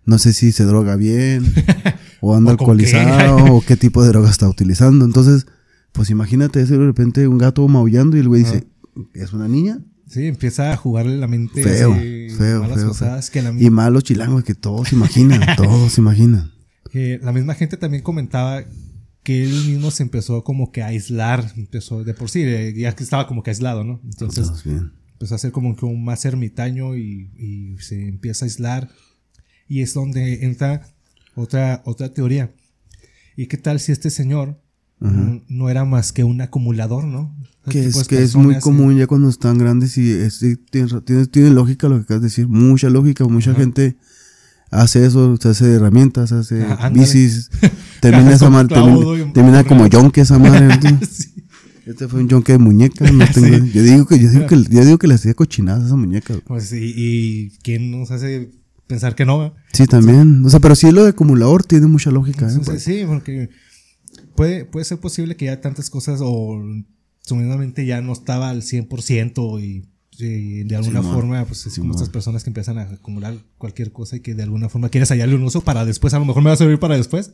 no sé si se droga bien, o anda O qué. alcoholizado, o qué tipo de droga está utilizando. Entonces, pues imagínate ese de repente un gato maullando y el güey dice, ¿es una niña? Sí, empieza a jugarle la mente Feo, así, feo, malas feo, cosas que la Y más los chilangos que todos se imaginan, todos se imaginan. La misma gente también comentaba que él mismo se empezó como que a aislar, empezó de por sí, eh, ya que estaba como que aislado, ¿no? Entonces empezó a ser como que un más ermitaño y, y se empieza a aislar. Y es donde entra otra, otra teoría. ¿Y qué tal si este señor no, no era más que un acumulador, ¿no? Que tipo es, de que es muy común ya cuando están grandes y es, tiene, tiene, tiene lógica lo que acabas de decir, mucha lógica, mucha Ajá. gente hace eso, se hace herramientas, hace bicis, termina esa clavo, termina, como yonke esa madre. Este fue un yonke de muñeca, no tengo, Sí. yo digo que, yo digo que, yo digo que le hacía cochinadas a esa muñeca. Pues, y, y quién nos hace pensar que no? Sí, también, o sea, pero sí lo de acumulador tiene mucha lógica, ¿eh? Entonces, sí, porque puede, puede ser posible que ya tantas cosas o su misma mente ya no estaba al 100% y, y de alguna forma, pues es como estas personas que empiezan a acumular cualquier cosa y que de alguna forma quieres hallarle un uso para después, a lo mejor me va a servir para después.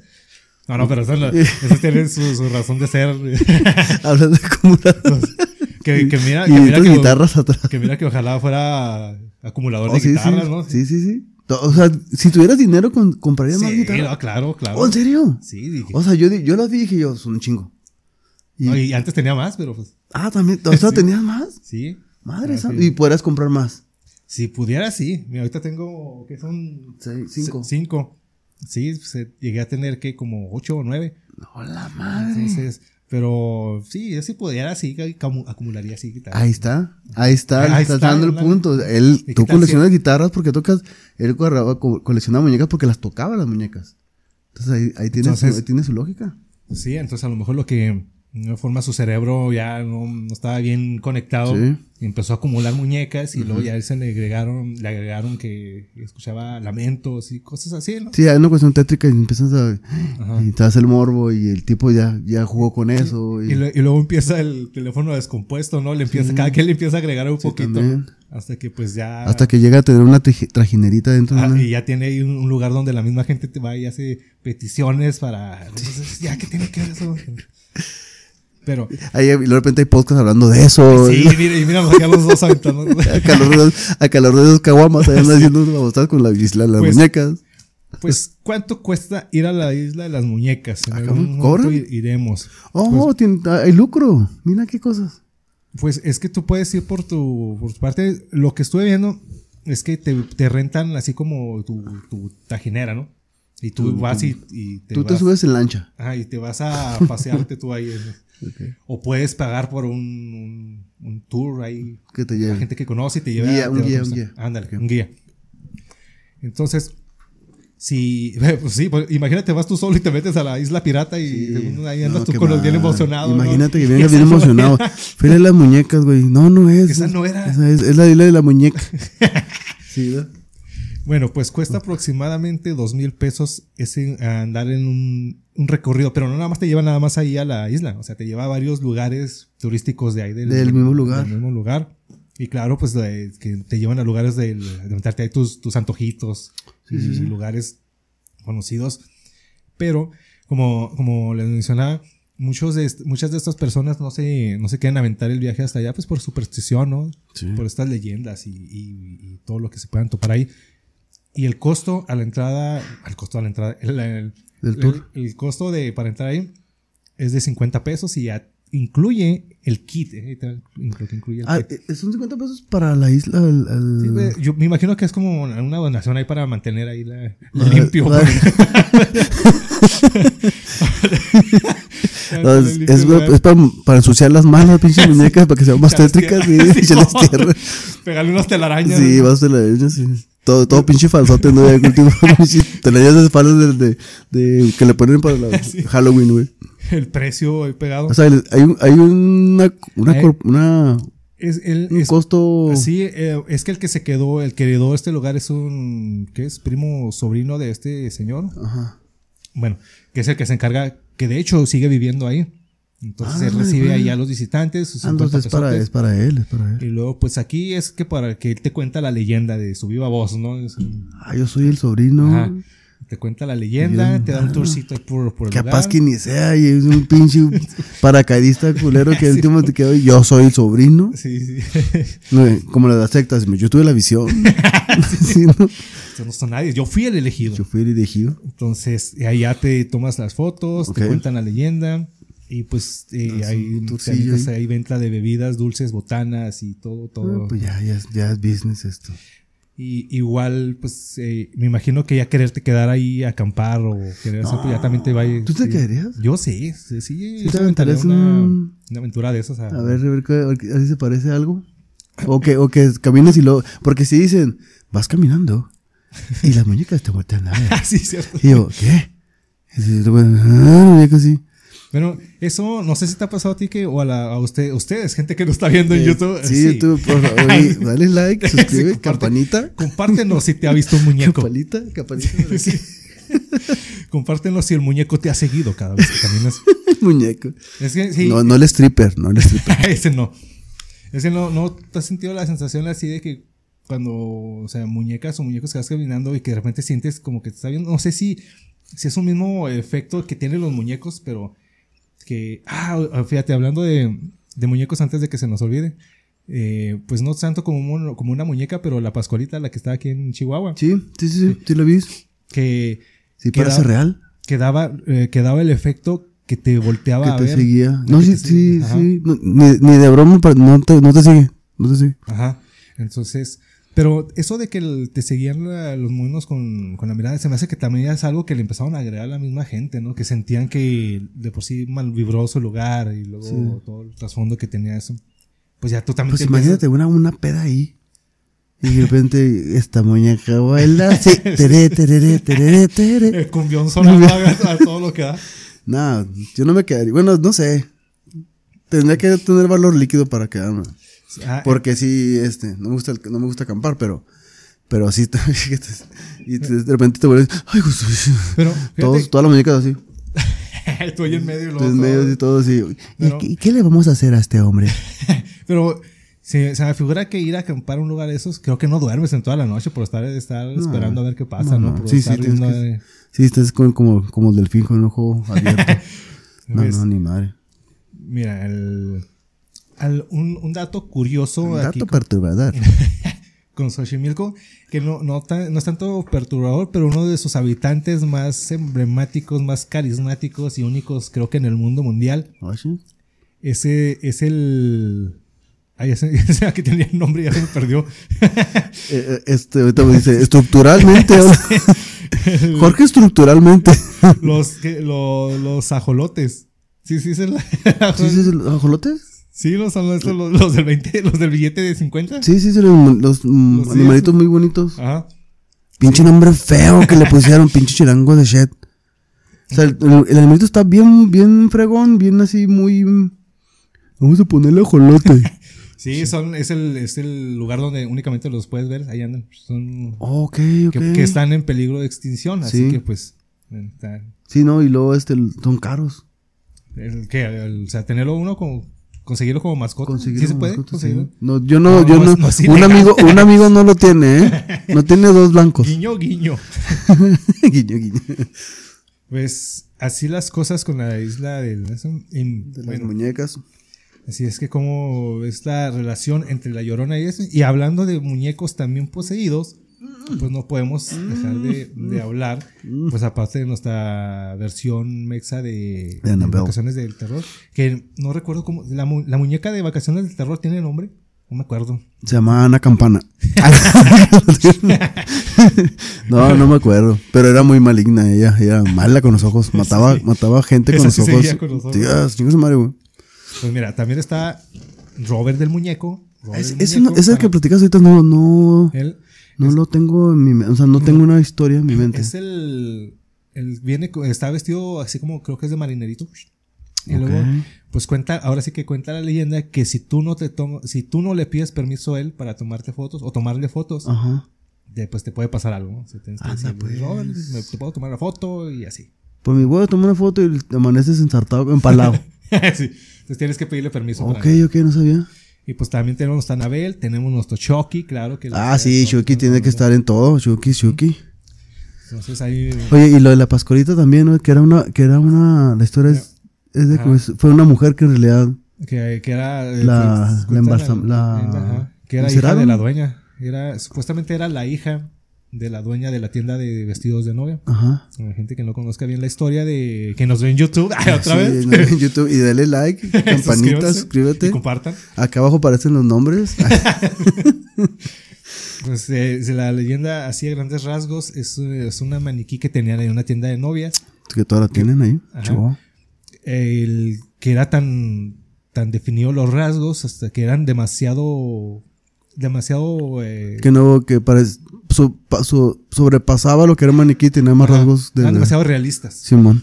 No, no, pero eso, eso tiene su, su razón de ser. Hablando de acumulador. que, que mira, y que mira que, guitarras atrás. que mira que ojalá fuera acumulador Oh, de sí, guitarras, ¿no? sí, sí, sí. O sea, si tuvieras dinero, comprarías más Sí, guitarras. no, claro, claro. ¿Oh, en serio? Sí, dije. O sea, yo, yo las vi y dije yo, son un chingo. Y, No, y antes tenía más, pero pues ah, también, o sea, Sí. tenías más. sí. Madre Ah, santa. sí. Y podrás comprar más. Si pudiera, sí. Mira, ahorita tengo, ¿qué son? Seis, cinco. Cinco. Sí, pues, llegué a tener que como ocho o nueve. Hola, madre. Entonces, pero sí, yo si pudiera, sí, acumularía así guitarras. Ahí está, ahí está, Ahí está, dando el punto. Él, ¿Y tú coleccionas guitarras porque tocas, él colecciona muñecas porque las tocaba las muñecas. Entonces ahí, ahí, tiene, su, ahí tiene su lógica. Sí, entonces a lo mejor lo que una forma su cerebro ya no, no estaba bien conectado. Sí. Y empezó a acumular muñecas y luego ya se le agregaron, le agregaron que escuchaba lamentos y cosas así, ¿no? Sí, hay una cuestión tétrica y empiezas a. Ajá. Y te hace el morbo y el tipo ya, ya jugó con eso. Y, Y, lo- y luego empieza el teléfono descompuesto, ¿no? Le empieza, cada quien le empieza a agregar un Sí, poquito. Hasta que pues ya. Hasta que llega a tener una traji- trajinerita dentro Ah, de una. y ya tiene ahí un, un lugar donde la misma gente te va y hace peticiones para. Entonces, ya, ¿qué tiene que ver eso? Pero. Ahí, y de repente hay podcast hablando de eso. Sí, mira, y mira, ya los dos aventando. a calor de, a calor de esos caguamas, ahí andan haciendo babosadas con la, isla, las Pues, muñecas. Pues, ¿cuánto cuesta ir a la isla de las muñecas? En Ah, iremos. Oh, tiene- hay lucro. Mira qué cosas. Pues es que tú puedes ir por tu, por tu parte. Lo que estuve viendo es que te, te rentan así como tu, tu tajinera, ¿no? Y tú vas y, y te Tú te subes en lancha. Ajá, y te vas a pasearte tú ahí. O puedes pagar por un, un, un tour ahí. Que te La lleve. gente que conoce y te lleva. Guía, un guía, un guía. Ándale, un guía. Entonces, si, pues sí, pues, imagínate, vas tú solo y te metes a la isla pirata y Sí. ahí No, andas tú con los bien emocionados. ¿no? Imagínate que esa bien no emocionado. era. Fíjate las muñecas, güey. No, no es. Esa no era. Esa es, es la isla de la muñeca. sí, ¿verdad? Bueno, pues cuesta aproximadamente dos mil pesos ese andar en un, un recorrido, pero no nada más te lleva nada más ahí a la isla, o sea, te lleva a varios lugares turísticos de ahí del, Del mismo lugar. del mismo lugar. Y claro, pues de- que te llevan a lugares del, de meterte ahí tus, tus antojitos Sí, y sí, sí. lugares conocidos. Pero, como, como les mencionaba, muchos de muchas de estas personas no se, no se quieren aventar el viaje hasta allá, pues por superstición, ¿no? Por estas leyendas y, y- y todo lo que se puedan topar ahí. Y el costo a la entrada, al costo a la entrada, el, el- Del el- tour. el costo de para entrar ahí es de 50 pesos y ya incluye el kit, ¿eh? Incluye el Ah, kit. eh, son 50 pesos para la isla. Sí, yo me imagino que es como una donación ahí para mantener ahí la, La- limpio. la- No, es, es- es para, para ensuciar las manos, pinches muñecas, para que sean más tétricas. Sí, se las tierra. Pegarle unas telarañas. Sí, ¿no? vas a la sí. Todo, todo pinche falsote, ¿no? Que último, pinche telarañas de espaldas de, de, de- que le ponen para la Halloween, güey. El precio ahí pegado. O sea, hay, un, hay una, una, es, el, un es- costo. Sí, eh, es que el que se quedó, el que heredó este lugar es un, ¿qué es? Primo sobrino de este señor. Ajá. Bueno, que es el que se encarga, que de hecho sigue viviendo ahí. Entonces Ah, él recibe ahí a los visitantes. sus Ah, entonces 50 es para, pesotes. es para él, es para él. Y luego, pues aquí es que para que él te cuenta la leyenda de su viva voz, ¿no? Ah, yo soy el sobrino. Ajá. Te cuenta la leyenda, te da un ah. tourcito por, por el Capaz lugar. que ni sea, y es un pinche paracaidista culero que el último te quedó. Yo soy el sobrino. Sí, sí. No, Como las sectas, yo tuve la visión. Sí, ¿no? No son nadie. Yo fui el elegido. Yo fui el elegido. Entonces, y ya te tomas las fotos, te cuentan la leyenda. Y pues eh, Ah, hay, ahí venta de bebidas, dulces, botanas y todo, todo. Ah, pues ya, ya, es- ya es business esto. Y igual, pues eh, me imagino que ya quererte quedar ahí a acampar o querer hacer, pues ya también te va a ir- ¿Tú te sí. quedarías? Yo sí, sí, sí. ¿Sí yo te aventarías una, un- una aventura de esas. A, A ver, a ver, qué- a ver qué- a ver si se parece a algo. O que, o que camines y lo. Porque si dicen, vas caminando y las muñecas te voltean a ver. Ah, sí, cierto. Y yo, ¿qué? Y dice, ah, muñeca así. Bueno, eso no sé si te ha pasado a ti que, o a, la, a usted, ustedes, gente que nos está viendo en YouTube. Sí, YouTube, por favor, dale like, Sí, comparte. campanita. Compártenos si te ha visto un muñeco. Campanita, campanita. Sí. Compártenos si el muñeco te ha seguido cada vez que caminas. Muñeco. Es que sí, No, no el stripper, no el stripper. ese no. Ese no, no te has sentido la sensación así de que cuando, o sea, muñecas o muñecos que vas caminando y que de repente sientes como que te está viendo. No sé si, si es un mismo efecto que tienen los muñecos, pero que, ah, fíjate, hablando de, de muñecos antes de que se nos olvide. eh, pues no tanto como, un- como una muñeca, pero la Pascualita, la que está aquí en Chihuahua, Sí, sí, sí, sí, sí lo vi. que, Sí, Que parece real. que daba, eh, que daba el efecto que te volteaba a Que te ver. seguía. La No, sí, te sí, sí. No, ni, ni de broma, pero no te, no te sigue. No te sigue. Ajá. Entonces, pero eso de que el- te seguían la- los monos con, con la mirada, se me hace que también es algo que le empezaron a agregar a la misma gente, ¿no? Que sentían que de por sí mal vibroso el lugar y luego Sí. todo el trasfondo que tenía eso. Pues ya tú también Pues te imagínate una, una peda ahí. Y de repente esta muñeca baila así. Tere, tereré, tereré, empiezas- tere. el cumbión sonando a, a todo lo que da. No, yo no me quedaría. Bueno, no sé. tendría que tener valor líquido para quedarme. Ah, Porque sí, este, no me gusta, el- no me gusta acampar, pero, pero sí, y de repente te vuelves, ay, justo, pero fíjate, todos, todas las muñecas así, tú ahí en medio y luego en medio y todo así. ¿Y, Pero- qué- y qué le vamos a hacer a este hombre? Pero se, se me figura que ir a acampar a un lugar de esos, creo que no duermes en toda la noche por estar, estar esperando a ver qué pasa, ¿no? no. Por Sí, estar sí, tienes viendo, que- eh, Sí, estás con- como, como el delfín con un ojo abierto. No, ¿ves? no, ni madre. Mira, el, al- un, un dato curioso Un dato con, perturbador. con Xochimilco, que no, no, tan- no es tanto perturbador, pero uno de sus habitantes más emblemáticos, más carismáticos y únicos, creo que en el mundo mundial, ¿Ah, sí? ese es el... Ay, ese, ese aquí tenía el nombre, ya se me perdió. Eh, eh, este, ahorita me dice, estructuralmente. Jorge, estructuralmente. los, que, lo- los ajolotes. Sí, sí, es el, ¿Sí, sí, sí, los ajolotes? Sí, los son los, los del 20, los del billete de 50. Sí, sí, sí, los, los, animalitos muy bonitos. Ajá. Pinche nombre feo que le pusieron, pinche chirango de shit. O sea, el, animalito está bien, bien fregón, bien así, muy. Vamos a ponerle ajolote. Sí, son, es el, es el lugar donde únicamente los puedes ver. Ahí andan. Son, ok, ok. que, que están en peligro de extinción. Así Sí. que pues. Sí, no, y luego este, son caros. el, que, el- o sea, tenerlo uno como. Conseguirlo como mascota. Conseguir ¿Sí se puede? mascota, conseguirlo? sí. No, yo no, No, yo no un amigo, un amigo no lo tiene, ¿eh? No tiene dos blancos. Guiño, guiño. guiño, guiño. Pues así las cosas con la isla De las bueno, muñecas. Así es que como es la relación entre la llorona y eso. Y hablando de muñecos también poseídos, pues no podemos dejar de, de hablar, pues aparte de nuestra versión mexa de. Vacaciones del Terror, que no recuerdo cómo, la, mu- la muñeca de Vacaciones del Terror tiene nombre, no me acuerdo. Se llama Ana Campana. no, no me acuerdo. Pero era muy maligna ella. Era mala con los ojos. Mataba, mataba gente con Esa los sí ojos. con los ojos. Dios, madre, güey. Pues mira, también está Robert del Muñeco. Robert Es- del Ese, Muñeco, no- ese para- que platicas ahorita no, no, él no lo tengo en mi mente. O sea, no tengo una historia en mi mente. Es el, el viene, está vestido así como creo que es de marinerito. Y luego, pues cuenta, ahora sí que cuenta la leyenda que si tú no te tomas, si tú no le pides permiso a él para tomarte fotos o tomarle fotos, Ajá. de- pues te puede pasar algo. ¿no? O sea, tienes que Anda, decir, pues. "Robert, me te puedo tomar la foto y así. Pues mi voy a tomar una foto y te amaneces ensartado, empalado. sí. Entonces tienes que pedirle permiso. para- ok, ok, no sabía. Y pues también tenemos nuestra Anabel, tenemos nuestro Chucky, claro que. Ah, sí, Shuki tiene que estar en todo. Shuki, Shuki. Entonces ahí. Oye, y lo de la pascualita también, ¿no? Que era una, que era una, la historia es, es de que Ajá. pues, fue una mujer que en realidad, Que, que era. eh, La- pues, la embalsam- la- ajá, que era hija de la dueña. Era, supuestamente era la hija de la dueña de la tienda de vestidos de novia. ajá. La gente que no conozca bien la historia de que nos ve en YouTube, ay, otra Sí, vez. en, en YouTube, y dale like, campanita, suscríbete. Y compartan. Acá abajo aparecen los nombres. Pues eh, la leyenda, así a grandes rasgos, es, es una maniquí que tenían en una tienda de novias. que todas la tienen ahí. Ajá. El que era tan, tan definido los rasgos hasta que eran demasiado. Demasiado. eh, Que no, que parece, so- pa- so- sobrepasaba lo que era maniquí, tenía más ajá, rasgos de eran demasiado realistas. Simón.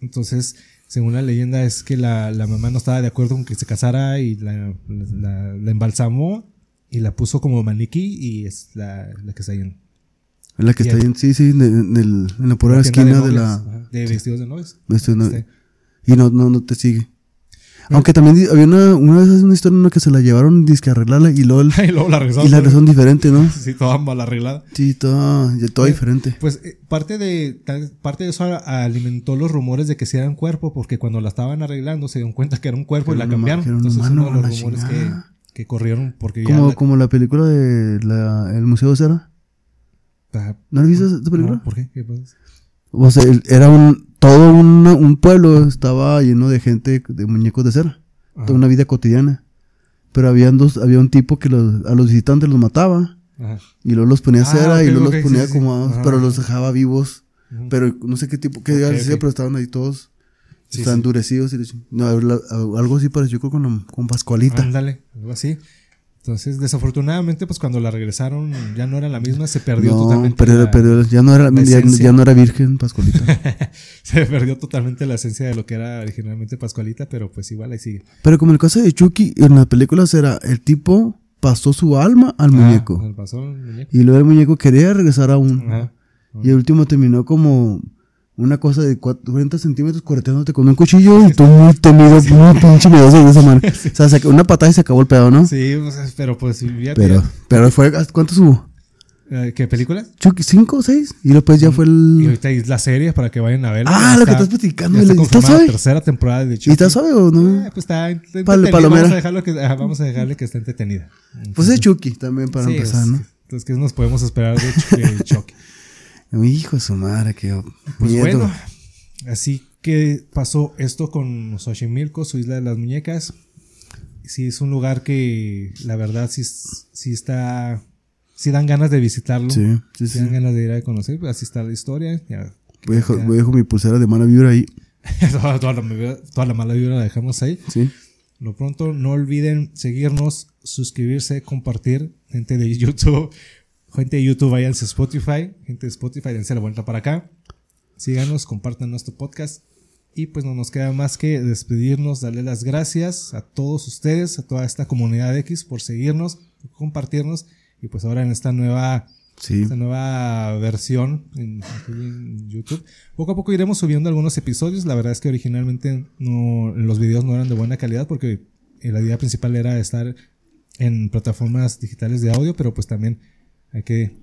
Entonces, según la leyenda, es que la, la mamá no estaba de acuerdo con que se casara y la, la- la embalsamó y la puso como maniquí y es la, la que está ahí en, la que está ahí en, sí, sí, en, en el- en la pura esquina de, la... ajá, de vestidos de novias. este, no- Este. Y no, no, no te sigue. Aunque también había una, una vez una historia en la que se la llevaron disque arreglarla y luego el- y luego la regresaron. y la razón diferente, ¿no? Sí, toda mal arreglada. Sí, todo, ya todo Eh, diferente. Pues eh, parte de parte de eso alimentó los rumores de que sí era un cuerpo, porque cuando la estaban arreglando se dieron cuenta que era un cuerpo y la cambiaron. Entonces humano, uno de los rumores que, corrieron porque ya Como, la- como la película de la, El Museo de Cera. Ah, ¿No has visto esta película? no, ¿Por qué? ¿Qué pasa? O sea, era un, todo una- un pueblo estaba lleno de gente, de muñecos de cera. Ajá. Toda una vida cotidiana. Pero habían dos, había un tipo que los, a los visitantes los mataba. Ajá. Y luego los ponía Ah, cera y luego los ponía sí, Ajá. pero los dejaba vivos. Pero no sé qué tipo, qué Ok, decía, pero estaban ahí todos. Sí, sí. endurecidos. Y, no, algo así pareció con, con Pascualita. Ándale, algo así. Entonces, desafortunadamente, pues cuando la regresaron ya no era la misma, se perdió No, totalmente. perdió- la- perdió- ya, no era, la ya, no era virgen, Pascualita. se perdió totalmente la esencia de lo que era originalmente Pascualita, pero pues igual ahí sigue. Pero como el caso de Chucky, en las películas era el tipo pasó su alma al muñeco. Ah, pasó el muñeco. Y luego el muñeco quería regresar aún. Ajá. Y el último terminó como una cosa de cuatro- 40 centímetros correteándote con un cuchillo y tú muy temido, muy pinche miedoso de esa mano. O sea, se- una patada y se acabó el pedo, ¿no? Sí, pues, pero pues fíjate, Pero, pero fue, ¿cuántos hubo? eh, ¿Qué película? Chucky, ¿cinco o seis? Y después ya fue Y el... ahorita es la serie para que vayan a verla. Ah, Ya lo que está- estás platicando, ya Está ¿está la tercera temporada de ¿Y Chucky. está suave o no? Eh, pues está ent- Pal- palomera. Vamos a, dejarlo que, vamos a dejarle que esté entretenida. Pues es Chucky también para Sí, empezar, es- ¿no? Entonces, ¿qué nos podemos esperar de Chucky? Mi hijo su madre, qué Pues miedo. bueno, así que pasó esto con Xochimilco, su isla de las muñecas. Sí, es un lugar que la verdad sí, sí está. Sí dan ganas de visitarlo. Sí, sí, Sí dan ganas de ir a conocer. pues, Así está la historia. Ya, Voy ya- voy a dejar mi pulsera de mala vibra ahí. toda, toda la, toda la mala vibra la dejamos ahí. Sí. Lo pronto, no olviden seguirnos, suscribirse, compartir. Gente de YouTube, gente de YouTube, váyanse a Spotify. Gente de Spotify, dense la vuelta para acá. Síganos, compartan nuestro podcast. Y pues no nos queda más que despedirnos, darle las gracias a todos ustedes, a toda esta comunidad X por seguirnos, por compartirnos. Y pues ahora en esta nueva Sí. esta nueva versión en, en YouTube. Poco a poco iremos subiendo algunos episodios. La verdad es que originalmente no, los videos no eran de buena calidad porque la idea principal era estar en plataformas digitales de audio, pero pues también hay que,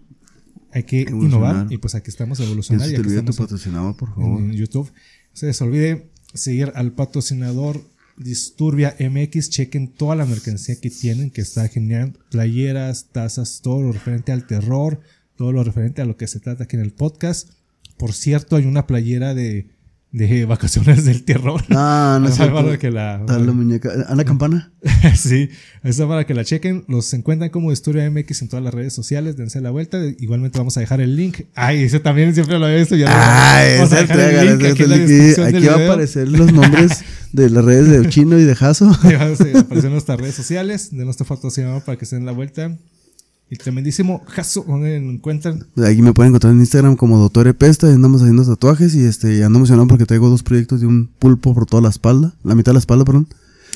hay que innovar y pues aquí estamos Que no evolucionando. se te olvide tu patrocinador, por favor. en YouTube. No se les olvide seguir al patrocinador Disturbia MX. Chequen toda la mercancía que tienen, que está genial. Playeras, tazas, todo lo referente al terror, todo lo referente a lo que se trata aquí en el podcast. Por cierto, hay una playera de, de vacaciones del terror. No, no Es sé. para que la, la muñeca. ¿Ana Campana? sí, eso para que la chequen. Los encuentran como Historia MX en todas las redes sociales. Dense la vuelta. Igualmente vamos a dejar el link. Ay, ese también siempre lo he visto. Ya lo- Ay, vamos a esa esa aquí Aquí va a aparecer los nombres de las redes de Chino y de Jaso. Ahí va a aparecer nuestras redes sociales. De nuestro patrocinador para que se den la vuelta. Y tremendísimo Jaso, donde encuentran. Aquí me pueden encontrar en Instagram como Doctor Epesta. y Andamos haciendo tatuajes y este ando emocionado porque traigo dos proyectos de un pulpo por toda la espalda. La mitad de la espalda, perdón.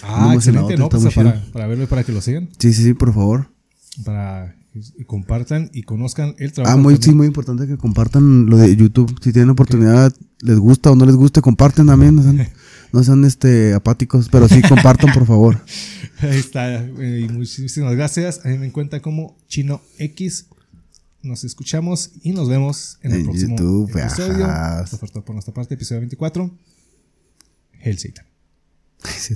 Ah, excelente, la ¿no? otra, Pues para, para verlo y para que lo sigan. Sí, sí, sí, por favor. Para que compartan y conozcan el trabajo. Ah, muy, también. sí, muy importante que compartan lo de YouTube. Si tienen oportunidad, les gusta o no les guste, comparten también. No sean, este, apáticos, pero sí compartan, por favor. Ahí está. eh, muchísimas gracias. A mí me encuentra como Chino X. Nos escuchamos y nos vemos en el En próximo YouTube, episodio. por nuestra parte, episodio 24. Hell Satan. Ay, sí.